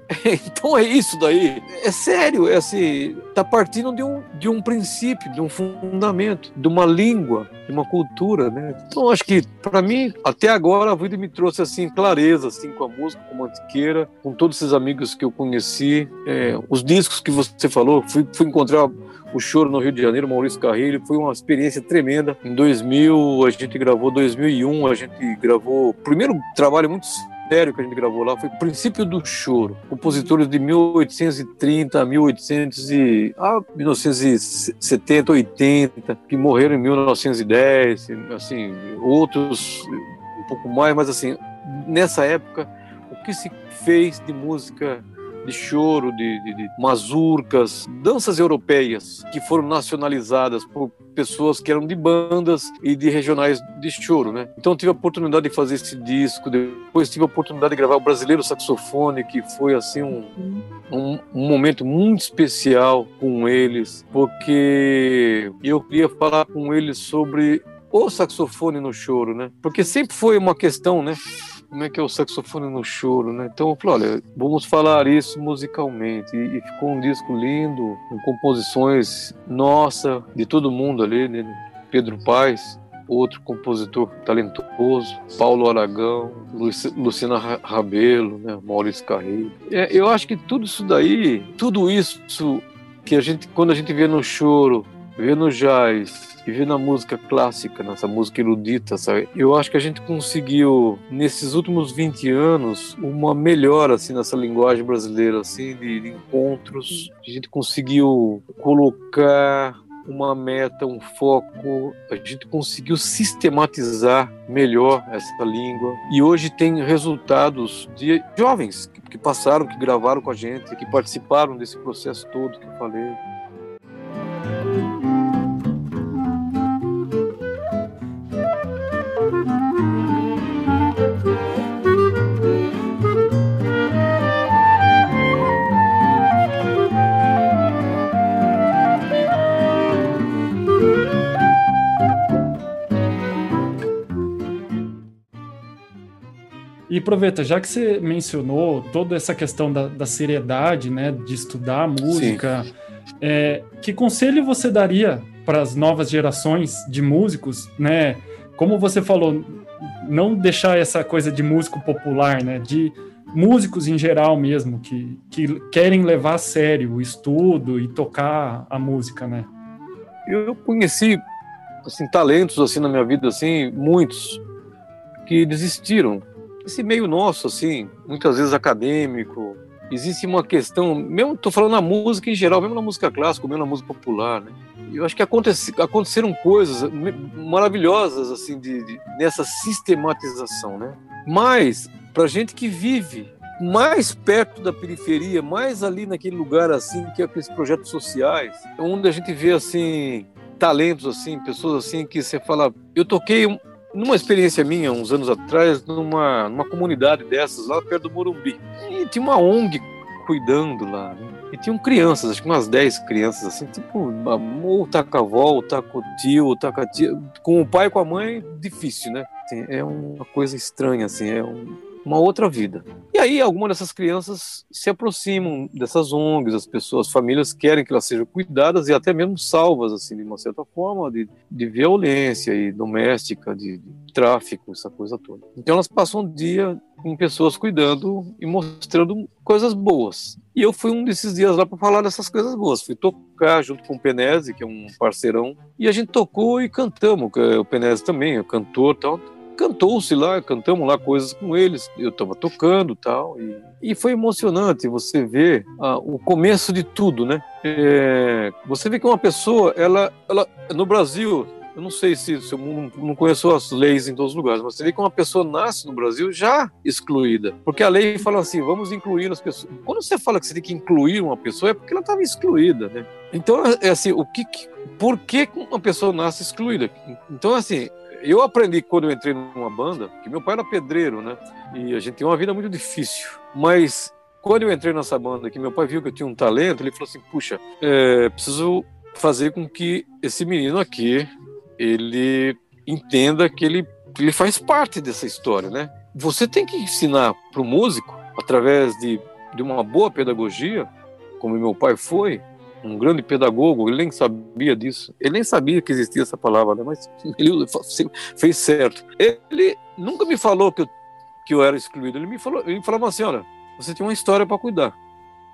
[SPEAKER 3] então é isso daí. É sério, é assim, tá partindo de um, de um princípio, de um fundamento, de uma língua, de uma cultura, né? Então acho que, para mim, até agora a vida me trouxe assim clareza, assim, com a música, com a Mantiqueira, com todos esses amigos que eu conheci, é, os discos que você falou, fui, fui encontrar o Choro no Rio de Janeiro, Maurício Carrilho, foi uma experiência tremenda. Em 2000, a gente gravou, 2001, a gente gravou, primeiro trabalho muito sério que a gente gravou lá foi Princípio do Choro. Compositores de 1830 a 1800 e, ah, 1970, 80, que morreram em 1910, assim, outros um pouco mais, mas assim, nessa época, o que se fez de música de choro, de, de, de, mazurcas, danças europeias que foram nacionalizadas por pessoas que eram de bandas e de regionais de choro, né? Então tive a oportunidade de fazer esse disco, depois tive a oportunidade de gravar o Brasileiro Saxofone, que foi assim um, um, um momento muito especial com eles, porque eu queria falar com eles sobre o saxofone no choro, né? Porque sempre foi uma questão, né? Como é que é o saxofone no choro, né? Então eu falei, olha, vamos falar isso musicalmente. E, e ficou um disco lindo, com composições, nossa, de todo mundo ali, né? Pedro Paes, outro compositor talentoso, Paulo Aragão, Luciana Rabelo, né? Maurício Carreiro. É, eu acho que tudo isso daí, tudo isso que a gente, quando a gente vê no choro, vê no jazz, e na música clássica, nessa música erudita, sabe? Eu acho que a gente conseguiu, nesses últimos 20 anos, uma melhora, assim, nessa linguagem brasileira, assim, de, de encontros. A gente conseguiu colocar uma meta, um foco, a gente conseguiu sistematizar melhor essa língua e hoje tem resultados de jovens que passaram, que gravaram com a gente, que participaram desse processo todo que eu falei.
[SPEAKER 1] E aproveita, já que você mencionou toda essa questão da, da seriedade, né, de estudar música, é, que conselho você daria para as novas gerações de músicos, né? Como você falou, não deixar essa coisa de músico popular, né? De músicos em geral mesmo, que, que querem levar a sério o estudo e tocar a música, né?
[SPEAKER 3] Eu conheci assim talentos assim na minha vida assim muitos que desistiram esse meio nosso, assim, muitas vezes acadêmico, existe uma questão, mesmo estou falando na música em geral, mesmo na música clássica, mesmo na música popular, né? Eu acho que aconteci, aconteceram coisas maravilhosas assim de, de, nessa sistematização, né? Mas para gente que vive mais perto da periferia, mais ali naquele lugar assim que é aqueles projetos sociais, onde a gente vê assim talentos assim, pessoas assim que você fala, eu toquei numa experiência minha, uns anos atrás, numa, numa comunidade dessas, lá perto do Morumbi. E tinha uma ONG cuidando lá, né? E tinham crianças, acho que umas 10 crianças, assim, tipo, ou tá com a avó, ou tá com o tio, ou tá com a tia. Com o pai e com a mãe, difícil, né? É uma coisa estranha, assim, é um, uma outra vida. E aí algumas dessas crianças se aproximam dessas ONGs, as pessoas, as famílias querem que elas sejam cuidadas e até mesmo salvas, assim, de uma certa forma, de, de violência e doméstica, de, de tráfico, essa coisa toda. Então elas passam um dia com pessoas cuidando e mostrando coisas boas. E eu fui um desses dias lá para falar dessas coisas boas. Fui tocar junto com o Penese, que é um parceirão, e a gente tocou e cantamos. O Penese também é cantor tal cantou-se lá, cantamos lá coisas com eles, eu estava tocando tal, e, e foi emocionante você ver ah, o começo de tudo, né? É, você vê que uma pessoa, ela, ela no Brasil, eu não sei se, se eu não, não conheço as leis em todos os lugares, mas você vê que uma pessoa nasce no Brasil já excluída, porque a lei fala assim, vamos incluir as pessoas. Quando você fala que você tem que incluir uma pessoa, é porque ela estava excluída, né? Então, é, é assim, o que, por que uma pessoa nasce excluída? Então, assim, eu aprendi quando eu entrei numa banda, que meu pai era pedreiro, né? E a gente tinha uma vida muito difícil. Mas quando eu entrei nessa banda, que meu pai viu que eu tinha um talento, ele falou assim: puxa, é, preciso fazer com que esse menino aqui ele entenda que ele, ele faz parte dessa história, né? Você tem que ensinar para o músico através de, de uma boa pedagogia, como meu pai foi, um grande pedagogo, ele nem sabia disso, ele nem sabia que existia essa palavra, né? mas ele fez certo. Ele nunca me falou que eu, que eu era excluído, ele me falou, ele falava assim, olha, você tem uma história para cuidar.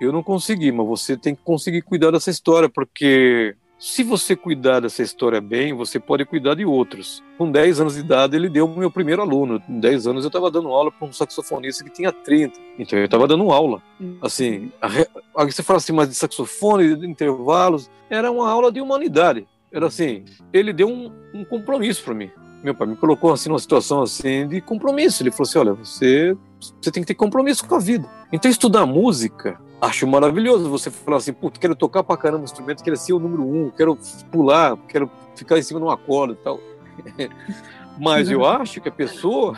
[SPEAKER 3] Eu não consegui, mas você tem que conseguir cuidar dessa história, porque se você cuidar dessa história bem, você pode cuidar de outros. Com 10 anos de idade, ele deu o meu primeiro aluno. Com 10 anos, eu estava dando aula para um saxofonista que tinha 30. Então, eu estava dando aula. Hum. Assim, a, você fala assim, mas de saxofone, de intervalos. Era uma aula de humanidade. Era assim, ele deu um, um compromisso para mim. Meu pai me colocou assim numa situação assim de compromisso. Ele falou assim: olha, você, você tem que ter compromisso com a vida. Então, estudar música acho maravilhoso você falar assim, puta, quero tocar pra caramba um instrumento, quero ser o número um, quero pular, quero ficar em cima de uma corda e tal. Mas eu acho que a pessoa,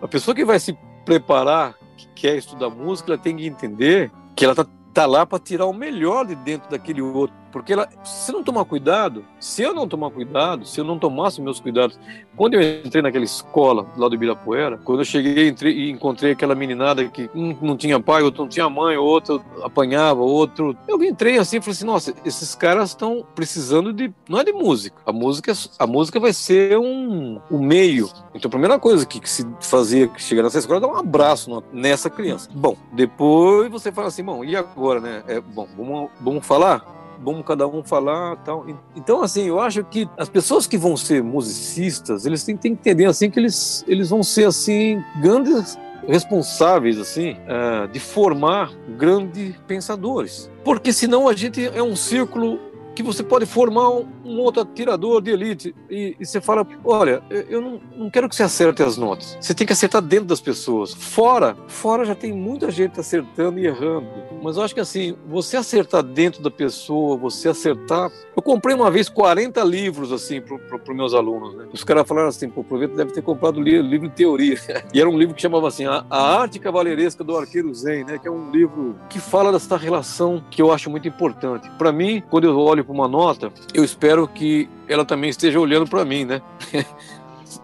[SPEAKER 3] a pessoa que vai se preparar, que quer estudar música, ela tem que entender que ela tá, tá lá para tirar o melhor de dentro daquele outro. Porque ela, se não tomar cuidado, se eu não tomar cuidado, se eu não tomasse meus cuidados, quando eu entrei naquela escola lá do Ibirapuera, quando eu cheguei entrei, e encontrei aquela meninada que um não tinha pai, outro não tinha mãe, outro apanhava, outro. Eu entrei assim e falei assim: nossa, esses caras estão precisando de. Não é de música. A música, a música vai ser um, um meio. Então a primeira coisa que, que se fazia que chegar nessa escola é dar um abraço nessa criança. Bom, depois você fala assim: bom, e agora, né? É, bom, vamos, vamos falar? Vamos cada um falar tal. Então, assim, eu acho que as pessoas que vão ser musicistas, eles têm, têm que entender, assim, que eles, eles vão ser, assim, grandes responsáveis, assim, uh, de formar grandes pensadores. Porque senão a gente é um círculo que você pode formar um, outro atirador de elite. E, e, você fala: olha, eu não, não quero que você acerte as notas. Você tem que acertar dentro das pessoas. Fora, fora já tem muita gente acertando e errando. Mas eu acho que assim, você acertar dentro da pessoa, você acertar. Eu comprei uma vez 40 livros assim para os meus alunos. Né? Os caras falaram assim: pô, aproveita, deve ter comprado livro, livro de teoria. e era um livro que chamava assim: A, a Arte Cavaleiresca do Arqueiro Zen, né? que é um livro que fala dessa relação que eu acho muito importante. Para mim, quando eu olho uma nota, eu espero que ela também esteja olhando para mim, né?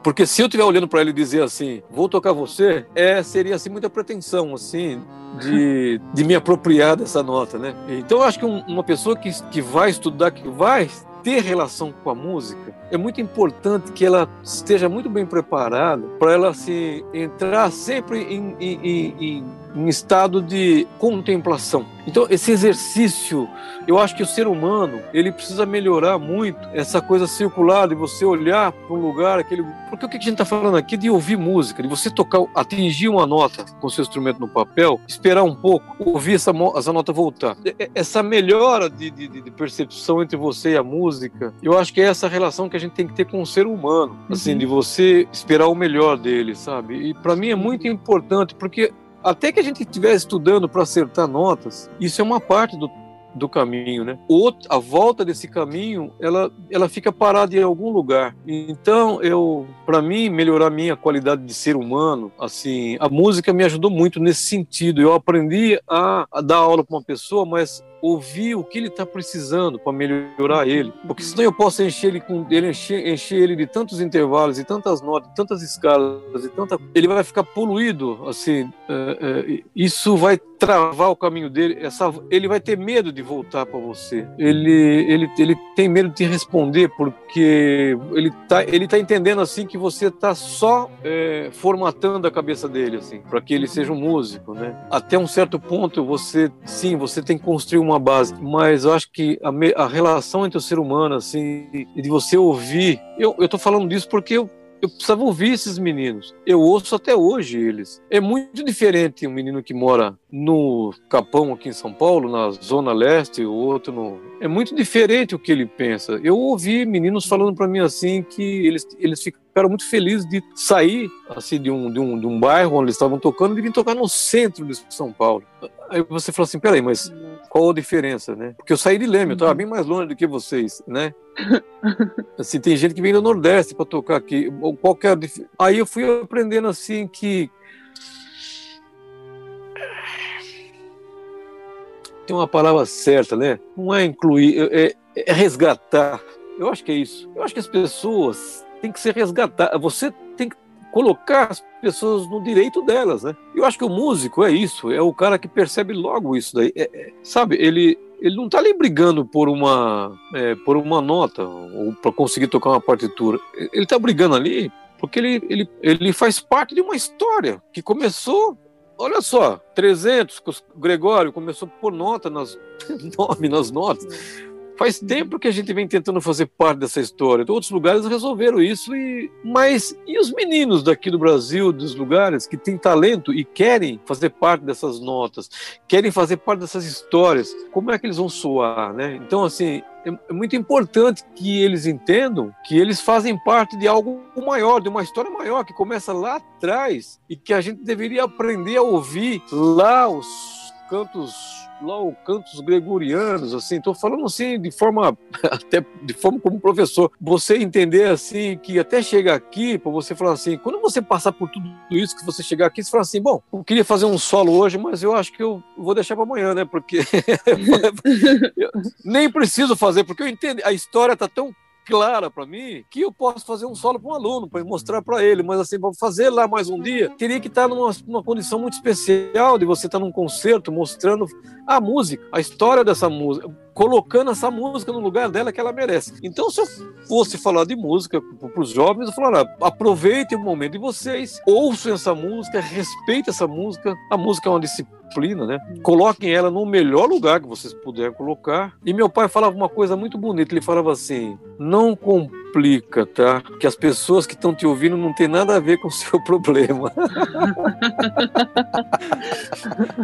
[SPEAKER 3] Porque se eu estiver olhando para ele e dizer assim, vou tocar você, é, seria assim muita pretensão, assim, de, de me apropriar dessa nota, né? Então eu acho que um, uma pessoa que, que vai estudar, que vai ter relação com a música, é muito importante que ela esteja muito bem preparada para ela se entrar sempre em, em, em, em estado de contemplação. Então, esse exercício, eu acho que o ser humano, ele precisa melhorar muito essa coisa circular de você olhar para um lugar, aquele. Porque o que a gente está falando aqui de ouvir música, de você tocar, atingir uma nota com seu instrumento no papel, esperar um pouco, ouvir essa, essa nota voltar. Essa melhora de, de, de percepção entre você e a música, eu acho que é essa relação que a gente tem que ter com o ser humano, assim, uhum. de você esperar o melhor dele, sabe? E para mim é muito importante, porque até que a gente estiver estudando para acertar notas, isso é uma parte do, do caminho, né? Outro, a volta desse caminho, ela, ela fica parada em algum lugar. Então, eu, para mim, melhorar minha qualidade de ser humano, assim, a música me ajudou muito nesse sentido. Eu aprendi a, a dar aula para uma pessoa, mas ouvir o que ele está precisando para melhorar ele, porque senão eu posso encher ele com ele encher, encher ele de tantos intervalos e tantas notas, tantas escalas e tanta, ele vai ficar poluído, assim, é, é, isso vai travar o caminho dele, essa, ele vai ter medo de voltar para você, ele, ele, ele tem medo de te responder porque ele tá, ele tá entendendo assim que você está só é, formatando a cabeça dele assim, para que ele seja um músico, né? Até um certo ponto você, sim, você tem que construir uma base, mas eu acho que a, me, a relação entre o ser humano, assim, e de você ouvir, eu, eu tô falando disso porque eu eu precisava ouvir esses meninos. Eu ouço até hoje eles. É muito diferente um menino que mora no Capão, aqui em São Paulo, na Zona Leste, o outro no. É muito diferente o que ele pensa. Eu ouvi meninos falando para mim assim que eles, eles ficaram muito felizes de sair assim de um, de um, de um bairro onde eles estavam tocando e vir tocar no centro de São Paulo. Aí você falou assim: peraí, mas qual a diferença, né? Porque eu saí de Leme, eu estava uhum. bem mais longe do que vocês, né? assim, tem gente que vem do Nordeste para tocar aqui. Qualquer... Aí eu fui aprendendo assim que tem uma palavra certa, né? Não é incluir, é, é, resgatar. Eu acho que é isso. Eu acho que as pessoas têm que ser resgatadas. Você tem que colocar as pessoas no direito delas, né? Eu acho que o músico é isso, é o cara que percebe logo isso daí. É, é, sabe, ele ele não está ali brigando por uma é, por uma nota ou para conseguir tocar uma partitura. Ele está brigando ali porque ele, ele, ele faz parte de uma história que começou olha só, 300, o Gregório começou por nota nas nome nas notas. Faz tempo que a gente vem tentando fazer parte dessa história. Outros lugares resolveram isso e mas e os meninos daqui do Brasil, dos lugares que têm talento e querem fazer parte dessas notas, querem fazer parte dessas histórias, como é que eles vão soar, né? Então assim, é, é muito importante que eles entendam que eles fazem parte de algo maior, de uma história maior que começa lá atrás e que a gente deveria aprender a ouvir lá os cantos lá o cantos gregorianos, assim, estou falando assim de forma até de forma como professor, você entender assim que até chegar aqui para você falar assim, quando você passar por tudo isso que você chegar aqui, você fala assim, bom, eu queria fazer um solo hoje, mas eu acho que eu vou deixar para amanhã, né? Porque nem preciso fazer, porque eu entendo, a história tá tão clara para mim que eu posso fazer um solo para um aluno, para mostrar para ele, mas assim, para fazer lá mais um dia, teria que estar numa, numa condição muito especial de você estar num concerto mostrando a música, a história dessa música colocando essa música no lugar dela que ela merece. Então, se eu fosse falar de música para os jovens, eu falaria: aproveitem o momento de vocês, ouçam essa música, respeitem essa música. A música é uma disciplina, né? Coloquem ela no melhor lugar que vocês puderem colocar. E meu pai falava uma coisa muito bonita: ele falava assim, não comprem explica, tá? Que as pessoas que estão te ouvindo não tem nada a ver com o seu problema.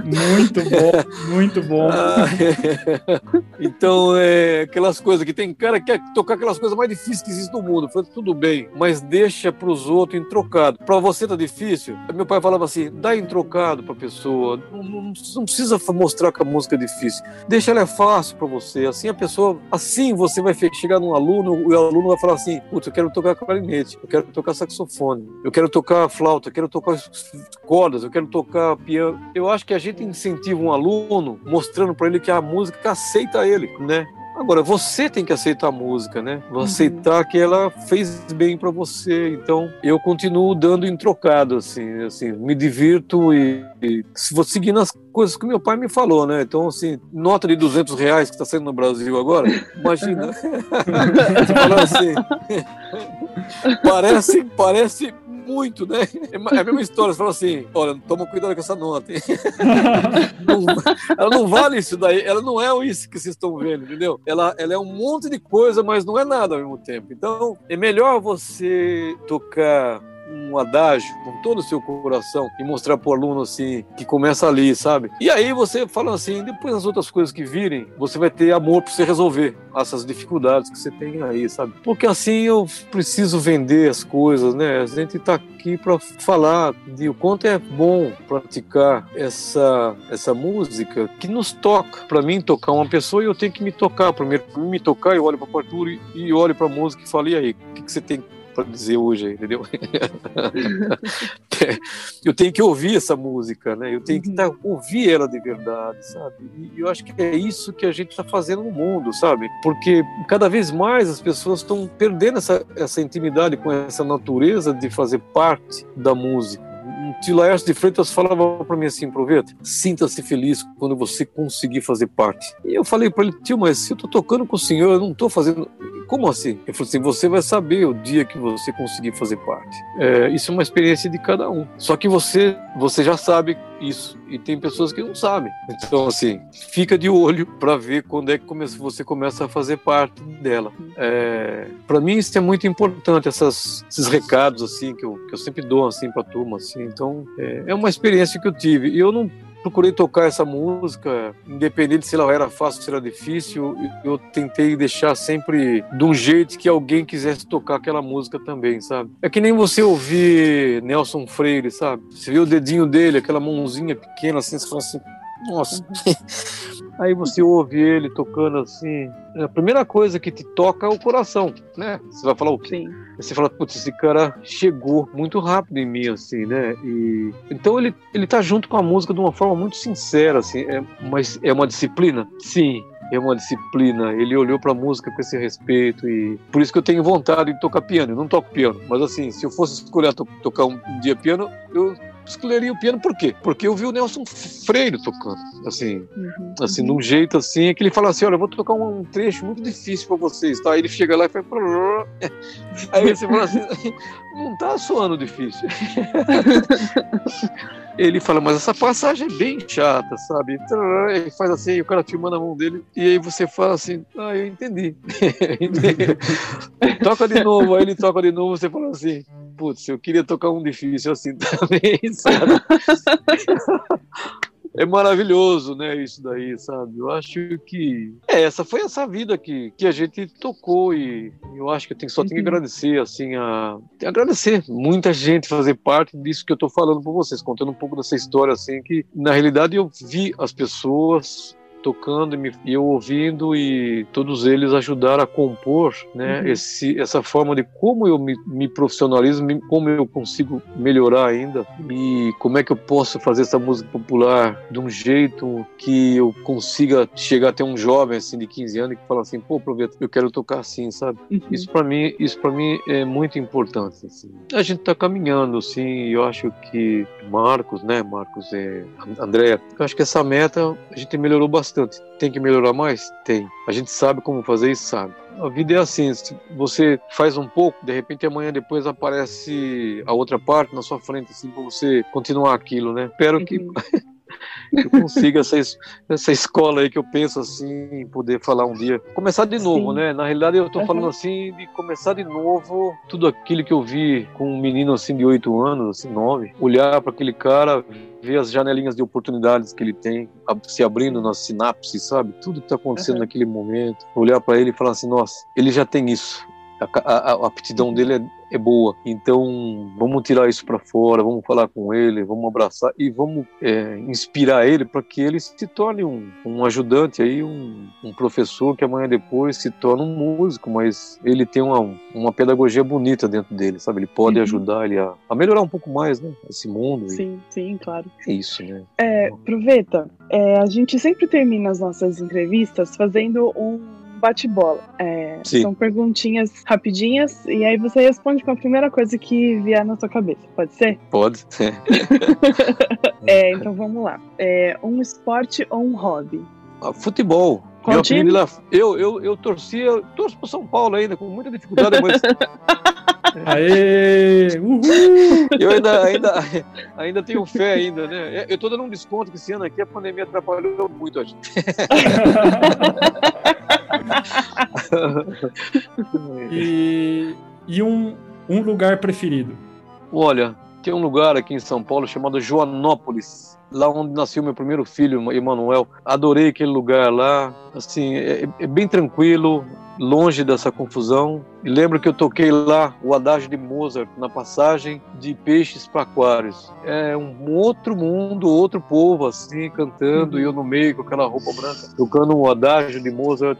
[SPEAKER 1] muito bom, muito bom. Ah,
[SPEAKER 3] é. Então, é aquelas coisas que tem cara que quer tocar aquelas coisas mais difíceis que existem no mundo. Falei, tudo bem, mas deixa para os outros em trocado. Para você tá difícil? Meu pai falava assim: dá em trocado para a pessoa. Não, não, não, precisa mostrar que a música é difícil. Deixa ela é fácil para você. Assim a pessoa, assim você vai chegar num aluno e o aluno vai falar assim: putz, eu quero tocar clarinete, eu quero tocar saxofone, eu quero tocar flauta, eu quero tocar cordas, eu quero tocar piano. Eu acho que a gente incentiva um aluno mostrando para ele que a música aceita ele, né? Agora, você tem que aceitar a música, né? Uhum. Aceitar que ela fez bem para você. Então, eu continuo dando em trocado, assim, assim, me divirto e, e vou seguindo as coisas que meu pai me falou, né? Então, assim, nota de 200 reais que está saindo no Brasil agora, imagina. Falando assim, parece, parece muito, né? É a mesma história, você fala assim, olha, toma cuidado com essa nota. não, ela não vale isso daí, ela não é isso que vocês estão vendo, entendeu? Ela, ela é um monte de coisa, mas não é nada ao mesmo tempo. Então, é melhor você tocar um adágio com todo o seu coração e mostrar para o aluno assim que começa ali, sabe? E aí você fala assim, depois as outras coisas que virem, você vai ter amor para você resolver essas dificuldades que você tem aí, sabe? Porque assim eu preciso vender as coisas, né? A gente está aqui para falar de o quanto é bom praticar essa essa música que nos toca. Para mim tocar uma pessoa, eu tenho que me tocar primeiro. Me tocar, eu olho para a partitura e olho para a música e falo e aí, o que, que você tem para dizer hoje, entendeu? eu tenho que ouvir essa música, né? Eu tenho que tá, ouvir ela de verdade, sabe? E eu acho que é isso que a gente está fazendo no mundo, sabe? Porque cada vez mais as pessoas estão perdendo essa, essa intimidade com essa natureza de fazer parte da música tio Laércio de Freitas falava para mim assim, aproveita, sinta-se feliz quando você conseguir fazer parte. E eu falei para ele, tio, mas se eu tô tocando com o senhor, eu não tô fazendo... Como assim? Ele falou assim, você vai saber o dia que você conseguir fazer parte. É, isso é uma experiência de cada um. Só que você, você já sabe isso. E tem pessoas que não sabem. Então, assim, fica de olho para ver quando é que você começa a fazer parte dela. É, para mim, isso é muito importante, essas, esses recados, assim, que eu, que eu sempre dou, assim, para turma, assim. Então, é, é uma experiência que eu tive. E eu não procurei tocar essa música, independente se ela era fácil, se era difícil, eu tentei deixar sempre de um jeito que alguém quisesse tocar aquela música também, sabe? É que nem você ouvir Nelson Freire, sabe? Você vê o dedinho dele, aquela mãozinha pequena assim, você fala assim, nossa. Aí você ouve ele tocando assim. A primeira coisa que te toca é o coração, né? Você vai falar o quê? Sim. Você fala, putz, esse cara chegou muito rápido em mim, assim, né? E então ele ele tá junto com a música de uma forma muito sincera, assim. É, mas é uma disciplina? Sim é uma disciplina. Ele olhou para a música com esse respeito e por isso que eu tenho vontade de tocar piano. Eu não toco piano, mas assim, se eu fosse escolher to tocar um dia piano, eu escolheria o piano por quê? Porque eu vi o Nelson Freire tocando, assim, uhum. assim, num jeito assim, que ele fala assim, olha, eu vou tocar um trecho muito difícil para vocês, tá? Aí ele chega lá e faz... Aí você fala assim, não tá soando difícil. ele fala, mas essa passagem é bem chata, sabe? Ele faz assim, o cara filmando a mão dele, e aí você fala assim, ah, eu entendi. toca de novo, aí ele toca de novo, você fala assim, putz, eu queria tocar um difícil assim também, sabe? é maravilhoso, né, isso daí, sabe? Eu acho que é, essa foi essa vida que, que a gente tocou e eu acho que eu tenho, só tenho que uhum. agradecer, assim, a agradecer muita gente fazer parte disso que eu estou falando para vocês, contando um pouco dessa história, assim, que na realidade eu vi as pessoas tocando e eu ouvindo e todos eles ajudaram a compor né, uhum. esse, essa forma de como eu me, me profissionalizo, como eu consigo melhorar ainda e como é que eu posso fazer essa música popular de um jeito que eu consiga chegar até um jovem assim de 15 anos que fala assim, pô, aproveita, eu quero tocar assim, sabe? Uhum. Isso para mim, isso para mim é muito importante. Assim. A gente está caminhando, assim, eu acho que Marcos, né, Marcos é Andréia, eu acho que essa meta a gente melhorou bastante bastante. Tem que melhorar mais? Tem. A gente sabe como fazer isso, sabe. A vida é assim, você faz um pouco, de repente amanhã depois aparece a outra parte na sua frente, assim, para você continuar aquilo, né? Espero que eu consiga essa, essa escola aí que eu penso assim, poder falar um dia. Começar de novo, Sim. né? Na realidade, eu tô uhum. falando assim de começar de novo tudo aquilo que eu vi com um menino assim de oito anos, assim, nove, olhar para aquele cara, ver as janelinhas de oportunidades que ele tem se abrindo nas sinapses, sabe? Tudo que está acontecendo uhum. naquele momento. Olhar para ele e falar assim: nossa, ele já tem isso. A, a, a aptidão dele é, é boa. Então, vamos tirar isso para fora, vamos falar com ele, vamos abraçar e vamos é, inspirar ele para que ele se torne um, um ajudante aí, um, um, professor que amanhã depois se torne um músico, mas ele tem uma, uma pedagogia bonita dentro dele, sabe? Ele pode uhum. ajudar ele a, a, melhorar um pouco mais, né? Esse mundo.
[SPEAKER 2] Sim, e... sim, claro.
[SPEAKER 3] É isso, né?
[SPEAKER 2] É, aproveita, é, a gente sempre termina as nossas entrevistas fazendo um bate-bola. É, são perguntinhas rapidinhas e aí você responde com a primeira coisa que vier na sua cabeça. Pode ser?
[SPEAKER 3] Pode.
[SPEAKER 2] é, então vamos lá. É, um esporte ou um hobby?
[SPEAKER 3] Ah, futebol.
[SPEAKER 2] Qual time? Lá,
[SPEAKER 3] eu, eu, eu torcia, torço pro São Paulo ainda, com muita dificuldade, mas.
[SPEAKER 1] Aê! Uhul!
[SPEAKER 3] Eu ainda, ainda, ainda tenho fé ainda, né? Eu tô dando um desconto que esse ano aqui a pandemia atrapalhou muito a gente.
[SPEAKER 1] e e um, um lugar preferido?
[SPEAKER 3] Olha, tem um lugar aqui em São Paulo chamado Joanópolis, lá onde nasceu meu primeiro filho, Emanuel. Adorei aquele lugar lá. Assim, é, é bem tranquilo, longe dessa confusão. E lembro que eu toquei lá o adágio de Mozart na passagem de peixes para aquários. É um outro mundo, outro povo assim cantando e eu no meio com aquela roupa branca tocando um adágio de Mozart.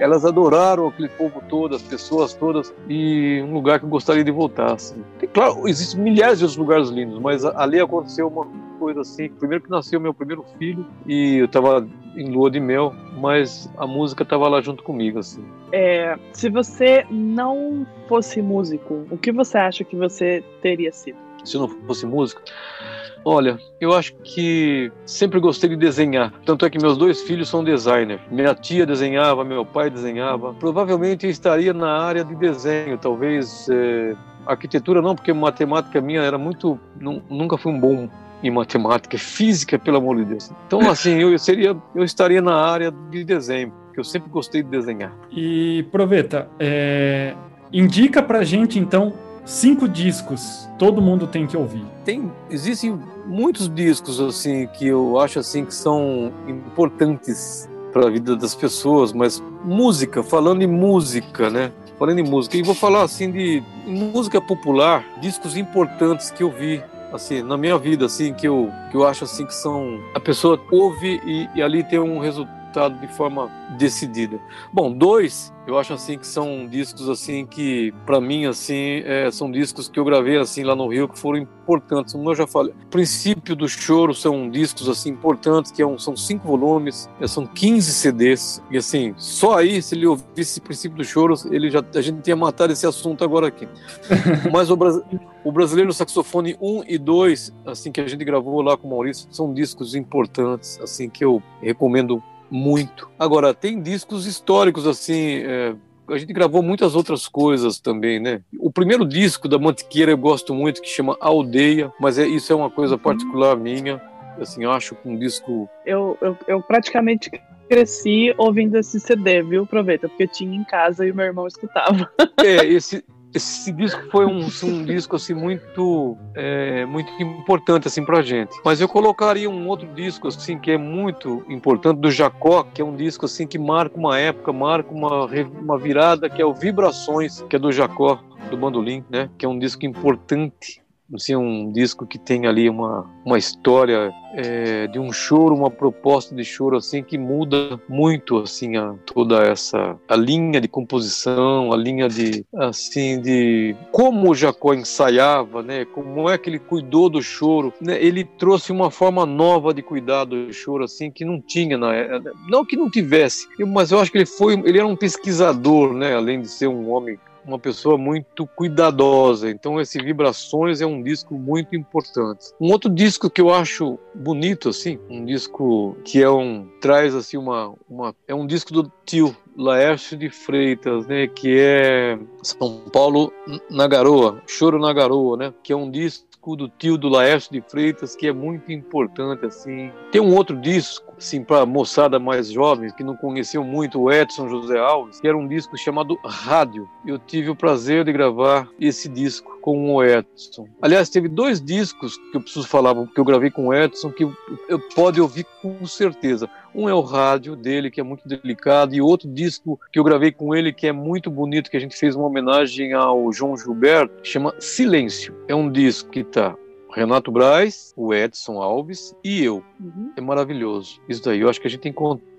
[SPEAKER 3] Elas adoraram aquele povo todo, as pessoas todas e um lugar que eu gostaria de voltar. Assim. Claro, existem milhares de outros lugares lindos, mas ali aconteceu uma coisa assim. Primeiro que nasceu meu primeiro filho e eu estava em lua de mel, mas a música estava lá junto comigo, assim.
[SPEAKER 2] É, se você não fosse músico, o que você acha que você teria sido?
[SPEAKER 3] Se não fosse músico? Olha, eu acho que sempre gostei de desenhar. Tanto é que meus dois filhos são designers. Minha tia desenhava, meu pai desenhava. Provavelmente eu estaria na área de desenho, talvez é, arquitetura não, porque matemática minha era muito, nunca fui um bom em matemática, física, pelo amor de Deus. Então, assim, eu seria, eu estaria na área de desenho, que eu sempre gostei de desenhar.
[SPEAKER 1] E Proveta, é, indica pra gente então cinco discos todo mundo tem que ouvir.
[SPEAKER 3] Tem, existem muitos discos assim que eu acho assim que são importantes para a vida das pessoas, mas música, falando em música, né? Falando em música, e vou falar assim de música popular, discos importantes que eu vi assim, na minha vida, assim, que eu, que eu acho assim que são. A pessoa ouve e, e ali tem um resultado de forma decidida. Bom, dois, eu acho assim que são discos assim que, para mim, assim, é, são discos que eu gravei assim lá no Rio que foram importantes. Como eu já falei, Princípio do Choro são discos assim importantes, que é um, são cinco volumes, é, são 15 CDs. E assim, só aí, se ele ouvisse Princípio do Choro, ele já, a gente tinha matado esse assunto agora aqui. Mas o. O Brasileiro Saxofone 1 e 2, assim que a gente gravou lá com o Maurício, são discos importantes, assim que eu recomendo muito. Agora, tem discos históricos assim, é, a gente gravou muitas outras coisas também, né? O primeiro disco da Mantiqueira eu gosto muito, que chama Aldeia, mas é, isso é uma coisa uhum. particular minha. Assim, acho que um disco.
[SPEAKER 2] Eu, eu, eu praticamente cresci ouvindo esse CD, viu? Aproveita, porque eu tinha em casa e meu irmão escutava.
[SPEAKER 3] É, esse, esse disco foi um, um disco assim muito é, muito importante assim para gente. Mas eu colocaria um outro disco assim que é muito importante do Jacó que é um disco assim que marca uma época marca uma, uma virada que é o Vibrações que é do Jacó do Bandolim né? Que é um disco importante assim, um disco que tem ali uma, uma história é, de um choro, uma proposta de choro assim que muda muito assim a, toda essa a linha de composição, a linha de assim de como o Jacó ensaiava, né? Como é que ele cuidou do choro? Né? Ele trouxe uma forma nova de cuidar do choro assim que não tinha na não que não tivesse, mas eu acho que ele foi ele era um pesquisador, né? Além de ser um homem uma pessoa muito cuidadosa. Então esse Vibrações é um disco muito importante. Um outro disco que eu acho bonito assim, um disco que é um traz assim uma, uma é um disco do tio Laércio de Freitas, né, que é São Paulo na Garoa, Choro na Garoa, né, que é um disco disco do tio do Laércio de Freitas que é muito importante assim. Tem um outro disco assim para moçada mais jovem que não conheciam muito o Edson José Alves, que era um disco chamado Rádio. Eu tive o prazer de gravar esse disco com o Edson. Aliás, teve dois discos que eu preciso falar que eu gravei com o Edson que eu pode ouvir com certeza. Um é o rádio dele, que é muito delicado, e outro disco que eu gravei com ele, que é muito bonito, que a gente fez uma homenagem ao João Gilberto, chama Silêncio. É um disco que está Renato Braz, o Edson Alves e eu. Uhum. É maravilhoso. Isso daí, eu acho que a gente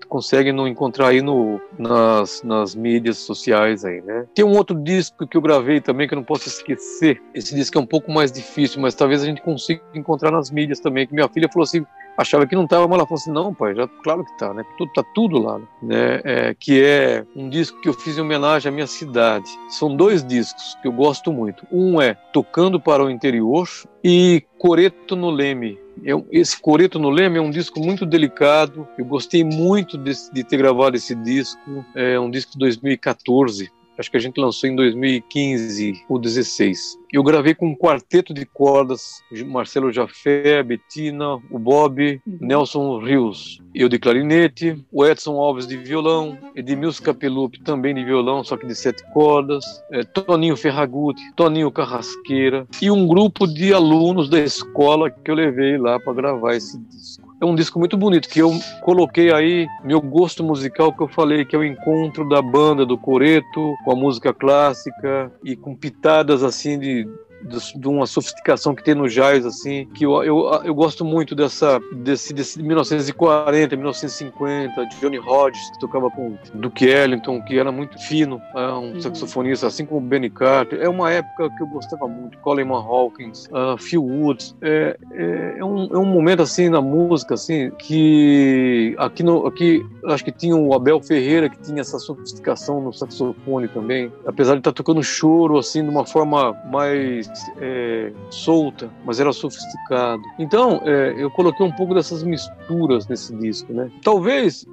[SPEAKER 3] consegue não encontrar aí no, nas, nas mídias sociais aí, né? Tem um outro disco que eu gravei também que eu não posso esquecer. Esse disco é um pouco mais difícil, mas talvez a gente consiga encontrar nas mídias também. Que minha filha falou assim, achava que não estava, mas ela falou assim, não, pai, já, claro que está, né? Tudo, tá tudo lá, né? É, que é um disco que eu fiz em homenagem à minha cidade. São dois discos que eu gosto muito. Um é Tocando para o Interior e Coreto no Leme. Eu, esse Coreto no Leme é um disco muito delicado. Eu gostei muito de, de ter gravado esse disco. É um disco de 2014 acho que a gente lançou em 2015 ou 16. Eu gravei com um quarteto de cordas, Marcelo Jafé, Bettina, o Bob, uhum. Nelson Rios, eu de clarinete, o Edson Alves de violão, Edmilson Capelupi também de violão, só que de sete cordas, é, Toninho Ferragutti, Toninho Carrasqueira e um grupo de alunos da escola que eu levei lá para gravar esse disco é um disco muito bonito, que eu coloquei aí meu gosto musical, que eu falei, que é o encontro da banda do Coreto com a música clássica e com pitadas assim de de uma sofisticação que tem no jazz, assim, que eu, eu, eu gosto muito dessa, desse, desse 1940, 1950, de Johnny Hodges, que tocava com Duke Ellington, que era muito fino, é um uhum. saxofonista, assim como Benny Carter. É uma época que eu gostava muito, Coleman Hawkins, uh, Phil Woods. É, é, é, um, é um momento, assim, na música, assim, que aqui, no, aqui acho que tinha o Abel Ferreira, que tinha essa sofisticação no saxofone também, apesar de estar tocando choro, assim, de uma forma mais é, solta, mas era sofisticado. Então, é, eu coloquei um pouco dessas misturas nesse disco, né? Talvez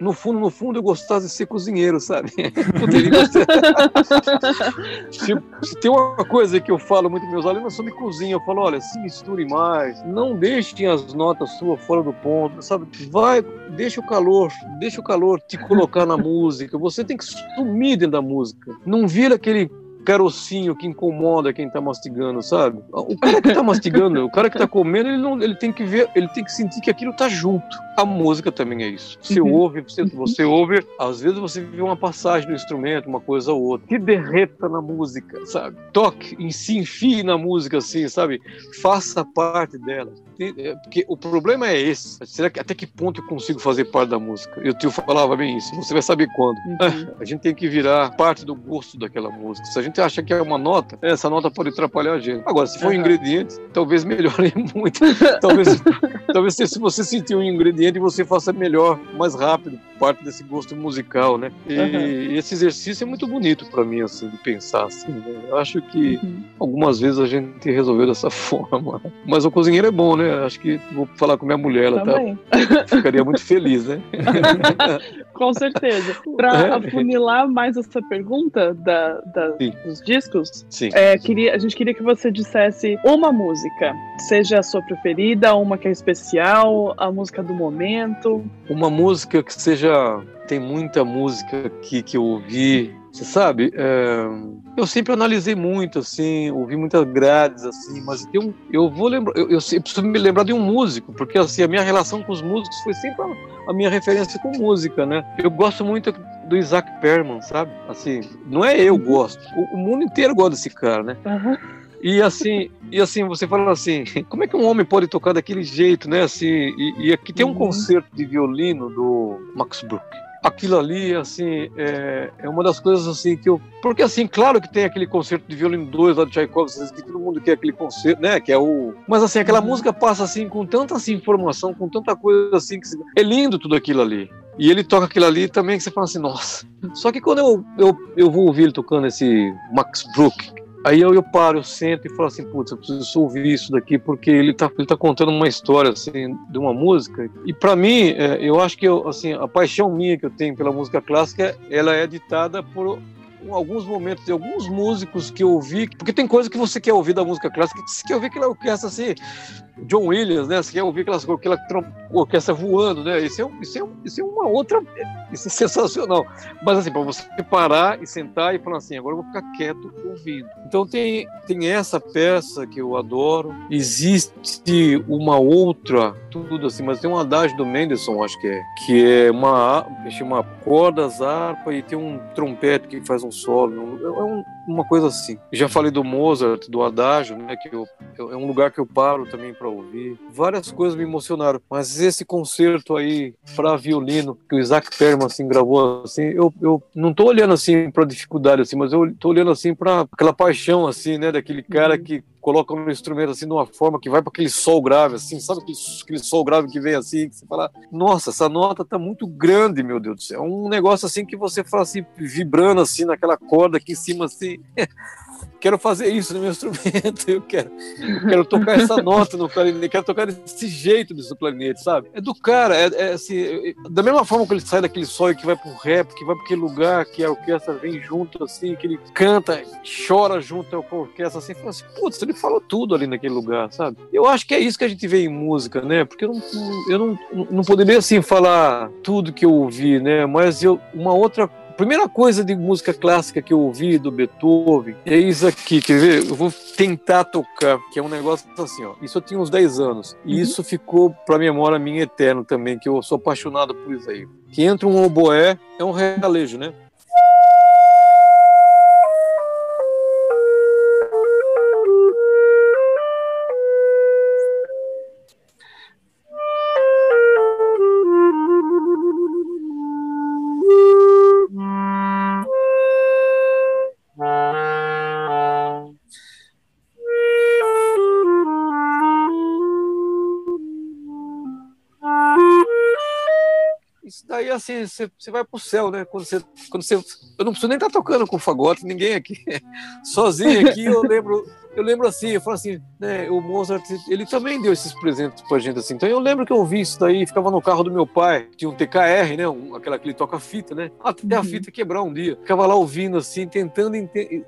[SPEAKER 3] no fundo, no fundo, eu gostasse de ser cozinheiro, sabe? se, se, tem uma coisa que eu falo muito com meus alunos sobre cozinha, eu falo, olha, se misture mais, não deixem as notas suas fora do ponto, sabe? Vai, deixa o calor, deixa o calor te colocar na música, você tem que sumir dentro da música. Não vira aquele carocinho que incomoda quem tá mastigando, sabe? O cara que tá mastigando, o cara que tá comendo, ele, não, ele tem que ver, ele tem que sentir que aquilo tá junto. A música também é isso. Você uhum. ouve, você, você ouve, às vezes você vê uma passagem do instrumento, uma coisa ou outra, que derreta na música, sabe? Toque, em si, enfie na música assim, sabe? Faça parte dela. É, porque o problema é esse. Será que até que ponto eu consigo fazer parte da música? E o tio falava bem isso. Você vai saber quando. Uhum. A gente tem que virar parte do gosto daquela música. Se a gente acha que é uma nota, essa nota pode atrapalhar a gente. Agora, se for uhum. um ingrediente, talvez melhore muito. talvez, talvez se você sentir um ingrediente, você faça melhor, mais rápido, parte desse gosto musical, né? E uhum. esse exercício é muito bonito para mim, assim, de pensar assim. Né? Eu acho que uhum. algumas vezes a gente resolveu dessa forma. Mas o cozinheiro é bom, né? Acho que vou falar com minha mulher, ela tá, ficaria muito feliz, né?
[SPEAKER 2] com certeza. Para é. afunilar mais essa pergunta da, da dos discos, é, queria, a gente queria que você dissesse uma música, seja a sua preferida, uma que é especial, a música do momento.
[SPEAKER 3] Uma música que seja. Tem muita música que, que eu ouvi você sabe, é, eu sempre analisei muito, assim, ouvi muitas grades, assim, mas eu, eu vou lembrar, eu, eu, eu, preciso me lembrar de um músico, porque assim, a minha relação com os músicos foi sempre a, a minha referência com música, né? Eu gosto muito do Isaac Perman, sabe? Assim, não é eu gosto, o, o mundo inteiro gosta desse cara, né? Uhum. E assim, e assim, você fala assim, como é que um homem pode tocar daquele jeito, né? Assim, e, e aqui tem um uhum. concerto de violino do Max Bruch aquilo ali, assim, é, é, uma das coisas, assim, que eu... Porque, assim, claro que tem aquele concerto de violino 2 lá do Tchaikovsky, que todo mundo quer aquele concerto, né, que é o... Mas, assim, aquela uhum. música passa, assim, com tanta, assim, informação, com tanta coisa, assim, que é lindo tudo aquilo ali. E ele toca aquilo ali também que você fala assim, nossa. Só que quando eu, eu, eu vou ouvir ele tocando esse Max Bruch, Aí eu, eu paro, eu sento e falo assim, putz, eu preciso ouvir isso daqui porque ele tá, ele tá contando uma história assim de uma música. E para mim, é, eu acho que eu, assim, a paixão minha que eu tenho pela música clássica, ela é ditada por alguns momentos de alguns músicos que eu ouvi, porque tem coisa que você quer ouvir da música clássica, que você quer ouvir aquela orquestra assim, John Williams, né? Você quer ouvir aquelas, aquela orquestra voando, né? Isso é, isso, é, isso é uma outra. Isso é sensacional. Mas assim, para você parar e sentar e falar assim, agora eu vou ficar quieto ouvindo. Então tem, tem essa peça que eu adoro. Existe uma outra, tudo assim, mas tem um adágio do Mendelssohn, acho que é, que é uma, chama cordas, harpa e tem um trompete que faz um solo. É um, uma coisa assim. Já falei do Mozart, do adágio, né? Que eu, é um lugar que eu paro também para ouvir. Várias coisas me emocionaram, mas esse concerto aí para violino que o Isaac Perman assim gravou assim, eu, eu não tô olhando assim para dificuldade assim, mas eu tô olhando assim para aquela paixão assim, né, daquele cara uhum. que coloca no instrumento assim de uma forma que vai para aquele sol grave assim, sabe aquele, aquele sol grave que vem assim, que você fala, nossa, essa nota tá muito grande, meu Deus do céu. É um negócio assim que você fala assim, vibrando assim naquela corda aqui em cima assim. quero fazer isso no meu instrumento, eu quero, quero tocar essa nota no clarinete, quero tocar desse jeito no clarinete, sabe? É do cara, é, é assim, da mesma forma que ele sai daquele sol que vai pro rap, que vai para aquele lugar que a orquestra vem junto, assim, que ele canta, chora junto com a orquestra, assim, fala assim, putz, ele falou tudo ali naquele lugar, sabe? Eu acho que é isso que a gente vê em música, né? Porque eu não, eu não, não poderia, assim, falar tudo que eu ouvi, né? Mas eu, uma outra primeira coisa de música clássica que eu ouvi do Beethoven é isso aqui, quer ver? Eu vou tentar tocar, que é um negócio assim, ó. Isso eu tinha uns 10 anos. E uhum. isso ficou pra memória minha eterno também, que eu sou apaixonado por isso aí. Que entra um oboé, é um realejo, né? Assim, você, você vai pro céu, né? Quando você, quando você, eu não preciso nem estar tá tocando com fagote, ninguém aqui, sozinho aqui, eu lembro, eu lembro assim, eu falo assim, né? O Mozart, ele também deu esses presentes pra gente assim. Então eu lembro que eu ouvi isso daí, ficava no carro do meu pai, tinha um TKR, né? Um, aquela que ele toca fita, né? Até a uhum. fita quebrar um dia, ficava lá ouvindo assim, tentando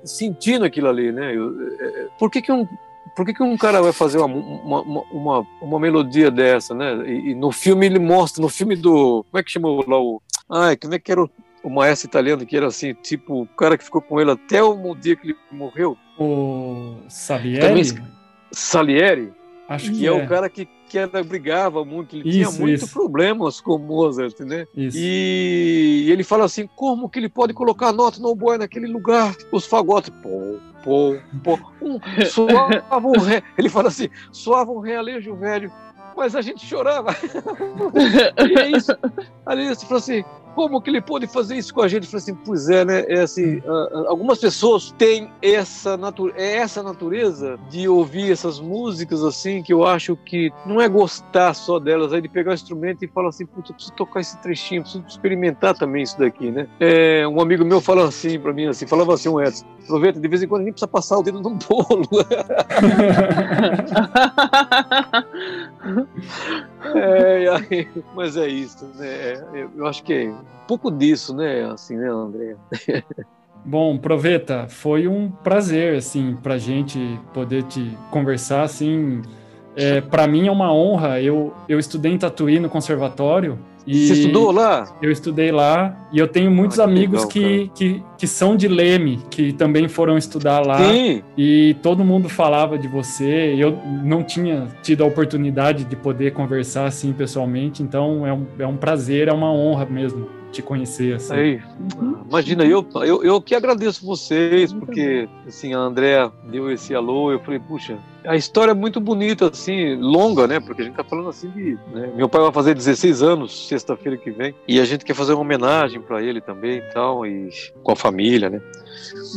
[SPEAKER 3] sentindo aquilo ali, né? Eu, é, é, por que que um por que, que um cara vai fazer uma, uma, uma, uma melodia dessa, né? E, e, no filme ele mostra, no filme do. Como é que chamou lá o. Ai, como é que era o, o maestro italiano que era assim, tipo, o cara que ficou com ele até o dia que ele morreu?
[SPEAKER 1] O Salieri? Também,
[SPEAKER 3] Salieri? Acho que, que é. é. o cara que, que era, brigava muito, ele isso, tinha muitos problemas com Mozart, né? Isso. E ele fala assim: como que ele pode colocar nota no oboé naquele lugar? Os fagotes, pô, pô, pô. Um, soava um ré. Ele fala assim: soava um realejo velho, mas a gente chorava. é isso. Ali ele falou assim: como que ele pôde fazer isso com a gente? Eu falei assim, pois é, né? É assim, algumas pessoas têm essa, natu é essa natureza de ouvir essas músicas assim, que eu acho que não é gostar só delas, aí de pegar o instrumento e falar assim, putz, eu preciso tocar esse trechinho, preciso experimentar também isso daqui, né? É, um amigo meu falou assim para mim, assim, falava assim, um Edson, aproveita, de vez em quando a gente precisa passar o dedo num bolo. é, aí, mas é isso, né? É, eu, eu acho que é pouco disso, né? Assim, né, André?
[SPEAKER 1] Bom, Proveta, foi um prazer, assim, pra gente poder te conversar, assim. É, para mim é uma honra. Eu, eu estudei em Tatuí no conservatório. E
[SPEAKER 3] Você estudou lá?
[SPEAKER 1] Eu estudei lá e eu tenho muitos ah, que amigos legal, que, que, que são de Leme, que também foram estudar lá. Sim. E todo mundo falava de você. Eu não tinha tido a oportunidade de poder conversar assim pessoalmente, então é um, é um prazer, é uma honra mesmo te conhecer. Assim. Aí,
[SPEAKER 3] imagina, eu, eu, eu que agradeço vocês, porque assim, a Andrea deu esse alô, eu falei, puxa, a história é muito bonita, assim, longa, né? Porque a gente tá falando assim de. Né? Meu pai vai fazer 16 anos sexta-feira que vem, e a gente quer fazer uma homenagem para ele também e tal, e com a família, né?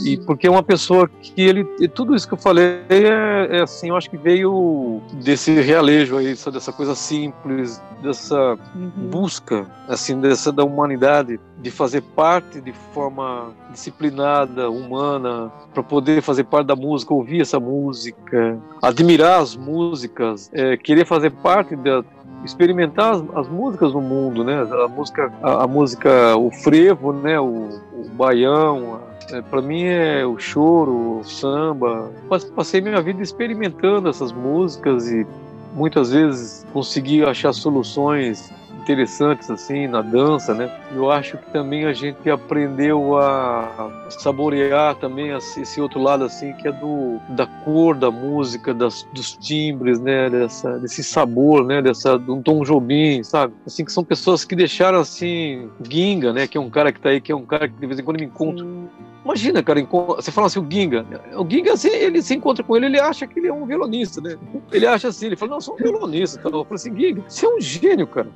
[SPEAKER 3] E porque é uma pessoa que ele. Tudo isso que eu falei é, é assim, eu acho que veio desse realejo aí, dessa coisa simples, dessa uhum. busca, assim, dessa da humanidade, de fazer parte de forma disciplinada, humana, para poder fazer parte da música, ouvir essa música, admirar as músicas, é, querer fazer parte da, experimentar as, as, músicas no mundo, né? A música, a, a música, o frevo, né? O, o baião, É, para mim é o choro, o samba. Passei minha vida experimentando essas músicas e muitas vezes consegui achar soluções interessantes assim na dança, né? Eu acho que também a gente aprendeu a saborear também esse outro lado assim que é do da cor da música, das, dos timbres, né? Dessa, desse sabor, né? Dessa do Tom Jobim, sabe? Assim que são pessoas que deixaram assim Ginga, né? Que é um cara que tá aí, que é um cara que de vez em quando me encontro. Imagina, cara, você fala assim, o Ginga. O Ginga, assim, ele se encontra com ele, ele acha que ele é um violonista, né? Ele acha assim, ele fala, não, eu sou um violonista. Então, eu falo assim, Ginga, você é um gênio, cara.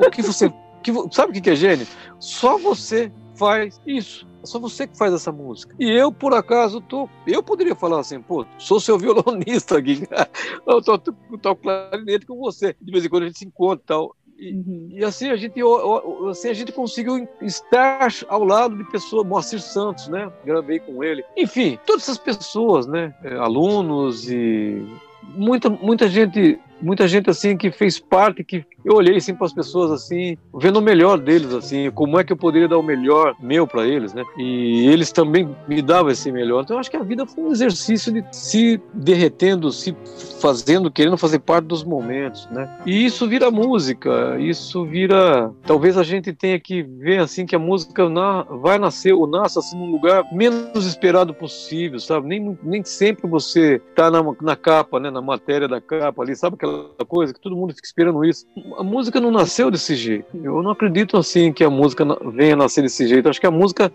[SPEAKER 3] O que você. Que, sabe o que é gênio? Só você faz isso. É só você que faz essa música. E eu, por acaso, tô. Eu poderia falar assim, pô, sou seu violonista, Ginga. Eu toco, toco clarinete com você. De vez em quando a gente se encontra e tal. E, uhum. e, assim a gente assim a gente conseguiu estar ao lado de pessoas, Moacir Santos, né? Gravei com ele. Enfim, todas essas pessoas, né? É, alunos e muita muita gente muita gente assim que fez parte, que eu olhei assim para as pessoas assim, vendo o melhor deles assim, como é que eu poderia dar o melhor meu para eles, né? E eles também me davam esse melhor. Então eu acho que a vida foi um exercício de se derretendo, se fazendo, querendo fazer parte dos momentos, né? E isso vira música, isso vira, talvez a gente tenha que ver assim que a música na, vai nascer ou nasce assim num lugar menos esperado possível, sabe? Nem nem sempre você tá na, na capa, né, na matéria da capa ali, sabe aquela aquela coisa que todo mundo fica esperando isso. A música não nasceu desse jeito. Eu não acredito assim que a música venha nascer desse jeito. Acho que a música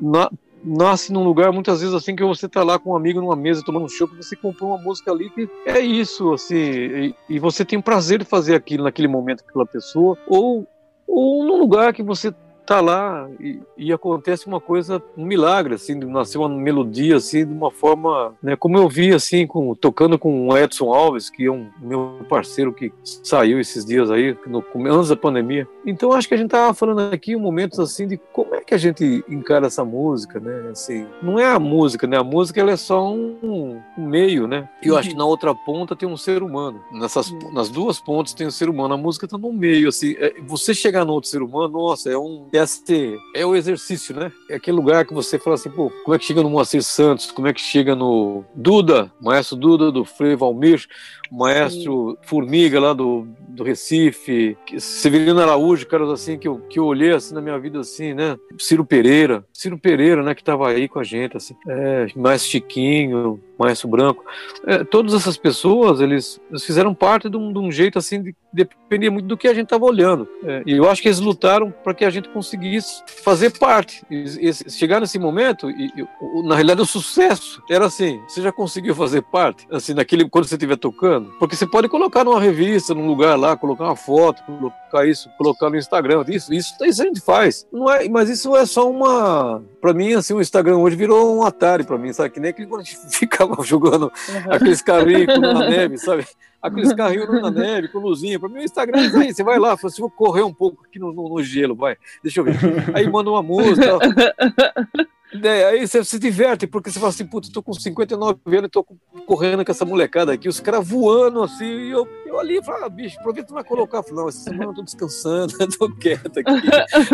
[SPEAKER 3] na, nasce num lugar muitas vezes assim que você tá lá com um amigo numa mesa tomando um chopp, você comprou uma música ali que é isso assim, e, e você tem prazer de fazer aquilo naquele momento aquela pessoa ou ou num lugar que você tá lá e, e, acontece uma coisa, um milagre, assim, nasceu uma melodia, assim, de uma forma, né, como eu vi, assim, com, tocando com o Edson Alves, que é um meu parceiro que saiu esses dias aí, no, antes da pandemia. Então, acho que a gente tava falando aqui um momentos, assim, de como é que a gente encara essa música, né, assim, não é a música, né, a música, ela é só um, um meio, né, e eu acho que na outra ponta tem um ser humano, nessas, nas duas pontas tem um ser humano, a música tá no meio, assim, é, você chegar no outro ser humano, nossa, é um esse é o exercício, né? É aquele lugar que você fala assim, pô, como é que chega no Moacir Santos? Como é que chega no Duda, maestro Duda do Frei Valmir, maestro Sim. Formiga lá do, do Recife, Severino Araújo, caras assim que eu, que eu olhei assim na minha vida assim, né? Ciro Pereira, Ciro Pereira, né, que tava aí com a gente, assim, é, mais Chiquinho, Maestro Branco, é, todas essas pessoas, eles, eles fizeram parte de um, de um, jeito assim, de, dependia muito do que a gente estava olhando. É, e eu acho que eles lutaram para que a gente conseguisse fazer parte. E, e, chegar nesse momento, e, e, na realidade o sucesso era assim, você já conseguiu fazer parte, assim, naquele, quando você estiver tocando, porque você pode colocar numa revista, num lugar lá, colocar uma foto, colocar isso, colocar no Instagram, isso, isso, isso a gente faz. Não é, mas isso é só uma, para mim, assim, o Instagram hoje virou um Atari para mim, sabe? Que nem aquele quando a gente fica jogando uhum. aqueles carrinhos na neve, sabe? Aqueles carrinhos na neve, com luzinha. Para mim, o Instagram é aí, você vai lá, fala assim, vou correr um pouco aqui no, no, no gelo, vai, deixa eu ver. Aí manda uma música. É, aí você se diverte, porque você fala assim, putz, tô com 59 anos e tô correndo com essa molecada aqui, os caras voando assim, e eu, eu ali falo, ah, bicho, aproveita pra colocar. Eu falo, não, essa semana eu tô descansando, tô quieto aqui.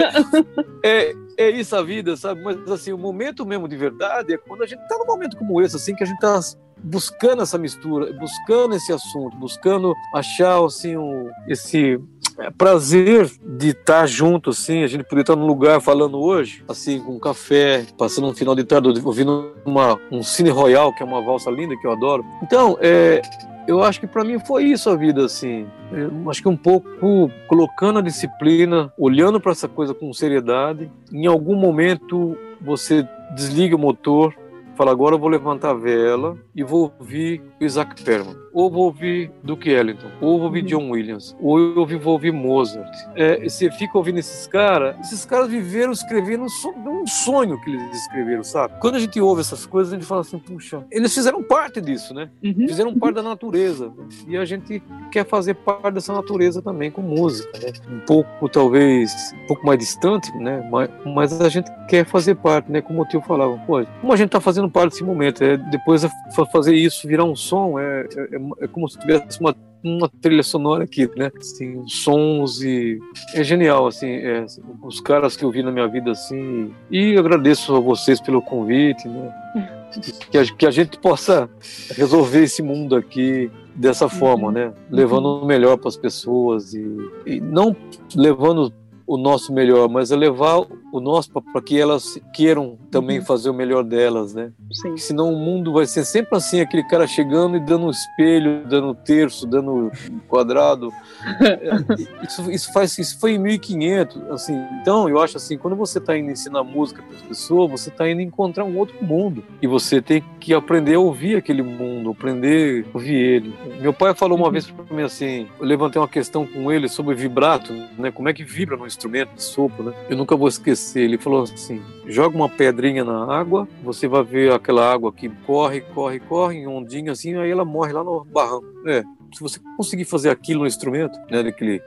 [SPEAKER 3] é, é isso a vida, sabe? Mas assim, o momento mesmo de verdade é quando a gente tá num momento como esse, assim, que a gente tá buscando essa mistura, buscando esse assunto, buscando achar assim, um, esse é prazer de estar junto, assim, a gente poder estar num lugar falando hoje, assim, com café, passando um final de tarde, ouvindo uma, um Cine Royal, que é uma valsa linda que eu adoro. Então, é, eu acho que para mim foi isso a vida, assim. Eu acho que um pouco colocando a disciplina, olhando para essa coisa com seriedade. Em algum momento você desliga o motor, fala agora eu vou levantar a vela e vou ouvir Isaac Perman, ou vou ouvir Duke Ellington, ou vou ouvir. John Williams, ou eu vou ouvir Mozart. É, você fica ouvindo esses caras, esses caras viveram escrevendo um sonho que eles escreveram, sabe? Quando a gente ouve essas coisas, a gente fala assim, puxa, eles fizeram parte disso, né? Uhum. Fizeram parte da natureza. E a gente quer fazer parte dessa natureza também com música, né? Um pouco, talvez, um pouco mais distante, né? Mas, mas a gente quer fazer parte, né? Como o tio falava, pô, como a gente tá fazendo parte desse momento, é, depois fazer isso virar um som é, é, é é como se tivesse uma uma trilha sonora aqui, né? Assim, sons e é genial, assim, é, os caras que eu vi na minha vida, assim. E agradeço a vocês pelo convite, né? Que a, que a gente possa resolver esse mundo aqui dessa forma, né? Levando o melhor para as pessoas e, e não levando o nosso melhor, mas é levar o nosso para que elas queiram também uhum. fazer o melhor delas, né? Sim. Senão o mundo vai ser sempre assim, aquele cara chegando e dando um espelho, dando um terço, dando um quadrado. É, isso, isso, faz, isso foi em 1500, assim. Então, eu acho assim, quando você está indo ensinar música para as pessoas, você está indo encontrar um outro mundo e você tem que aprender a ouvir aquele mundo, aprender a ouvir ele. Meu pai falou uma uhum. vez para mim assim, eu levantei uma questão com ele sobre vibrato, né? Como é que vibra no instrumento de sopro, né? Eu nunca vou esquecer. Ele falou assim: joga uma pedrinha na água, você vai ver aquela água que corre, corre, corre, em ondinha assim, aí ela morre lá no barranco. É, se você conseguir fazer aquilo no instrumento, né? Daquele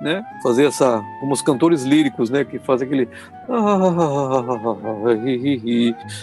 [SPEAKER 3] né? Fazer essa, como os cantores líricos, né? Que fazem aquele,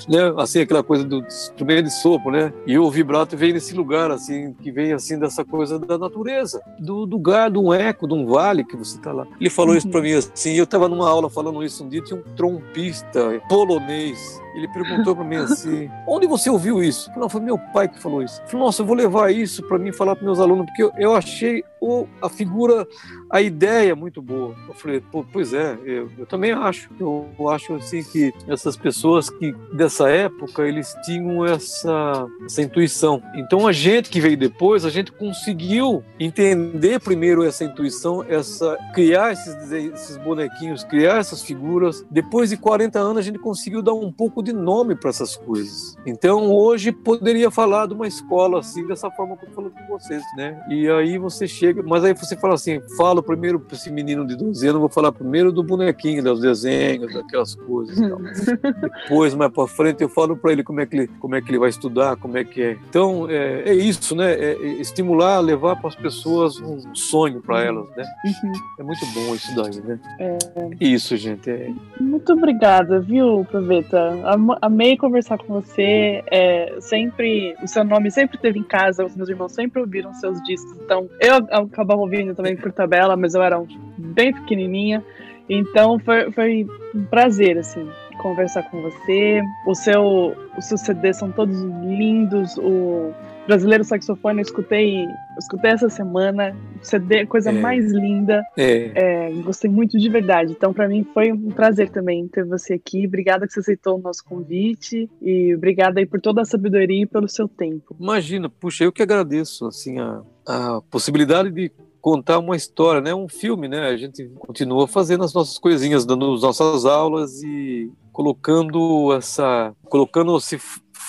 [SPEAKER 3] né? Assim, aquela coisa do instrumento de sopro, né? E o vibrato vem nesse lugar, assim, que vem assim dessa coisa da natureza, do lugar, de um eco, de um vale que você está lá. Ele falou isso para mim assim. Eu estava numa aula falando isso um dia, tinha um trompista polonês ele perguntou para mim assim: onde você ouviu isso? Não, foi meu pai que falou isso. Eu falei, nossa, eu vou levar isso para mim falar para meus alunos, porque eu, eu achei o, a figura, a ideia muito boa. Eu falei, pois é, eu, eu também acho. Eu, eu, acho assim que essas pessoas que dessa época eles tinham essa, essa intuição. Então a gente que veio depois, a gente conseguiu entender primeiro essa intuição, essa criar esses, esses bonequinhos, criar essas figuras. Depois de 40 anos a gente conseguiu dar um pouco de nome para essas coisas. Então hoje poderia falar de uma escola assim, dessa forma que eu falando com vocês, né? E aí você chega, mas aí você fala assim, falo primeiro para esse menino de 12 anos, vou falar primeiro do bonequinho, dos desenhos, daquelas coisas. Depois, mais para frente, eu falo para ele como é que ele, como é que ele vai estudar, como é que é. Então é, é isso, né? É, é estimular, levar para as pessoas um sonho para elas, né? Uhum. É muito bom isso daí, né? É... Isso, gente. É...
[SPEAKER 2] Muito obrigada, viu, Proveta? Amei conversar com você. É, sempre, o seu nome sempre teve em casa, os meus irmãos sempre ouviram seus discos. Então, eu acabava ouvindo também por tabela, mas eu era bem pequenininha. Então, foi, foi um prazer, assim, conversar com você. O seu, os seus CDs são todos lindos. O Brasileiro Saxofone eu escutei, eu escutei essa semana. CD, coisa é. mais linda. É. É, gostei muito de verdade. Então, para mim, foi um prazer também ter você aqui. Obrigada que você aceitou o nosso convite. E obrigada aí por toda a sabedoria e pelo seu tempo.
[SPEAKER 3] Imagina, puxa, eu que agradeço assim, a, a possibilidade de contar uma história, né? Um filme, né? A gente continua fazendo as nossas coisinhas, dando as nossas aulas e colocando essa, colocando-se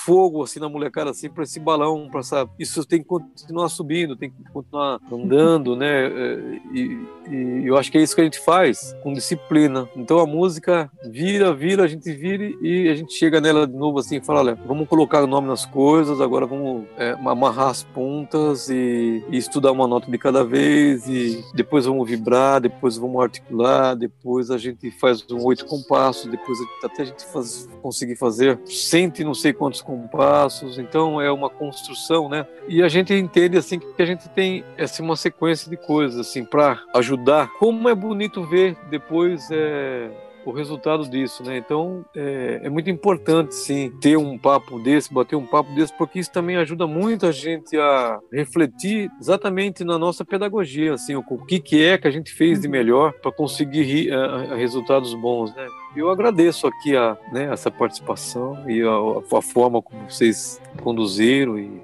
[SPEAKER 3] fogo assim na molecada assim para esse balão, para essa isso tem que continuar subindo, tem que continuar andando, né? É, e, e, eu acho que é isso que a gente faz com disciplina. Então a música vira, vira, a gente vira e a gente chega nela de novo assim, e fala, olha, vamos colocar o nome nas coisas, agora vamos é, amarrar as pontas e, e, estudar uma nota de cada vez e depois vamos vibrar, depois vamos articular, depois a gente faz um oito compassos, depois até a gente faz, conseguir fazer cento e não sei quantos compassos então é uma construção, né? E a gente entende assim que a gente tem assim, uma sequência de coisas assim para ajudar. Como é bonito ver depois é, o resultado disso, né? Então é, é, muito importante sim ter um papo desse, bater um papo desse, porque isso também ajuda muito a gente a refletir exatamente na nossa pedagogia, assim, o, que que é que a gente fez de melhor para conseguir uh, resultados bons, né? Eu agradeço aqui a, né, essa participação e a, a forma como vocês conduziram e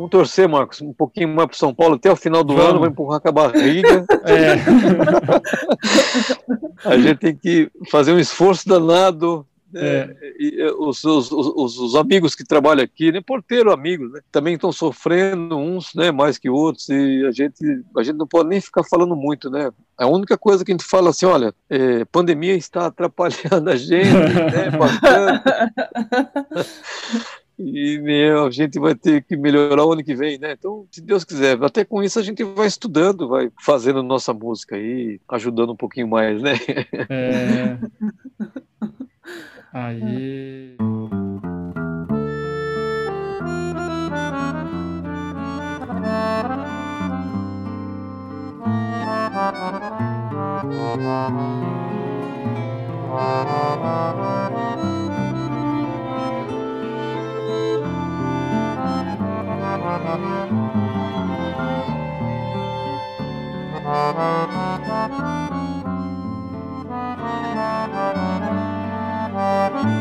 [SPEAKER 3] Vamos torcer, Marcos, um pouquinho mais para São Paulo até o final do Vamos. ano, vai empurrar com a barriga. É. a gente tem que fazer um esforço danado. É. E, os, os, os, os, amigos que trabalham aqui, né, porteiro amigos, né, também estão sofrendo uns, né, mais que outros, e a gente, a gente não pode nem ficar falando muito, né? A única coisa que a gente fala assim, olha, é, pandemia está atrapalhando a gente, né, e né, a gente vai ter que melhorar o ano que vem, né? Então, se Deus quiser, até com isso a gente vai estudando, vai fazendo nossa música aí, ajudando um pouquinho mais, né? É.
[SPEAKER 1] Aí. Thank Uh-huh.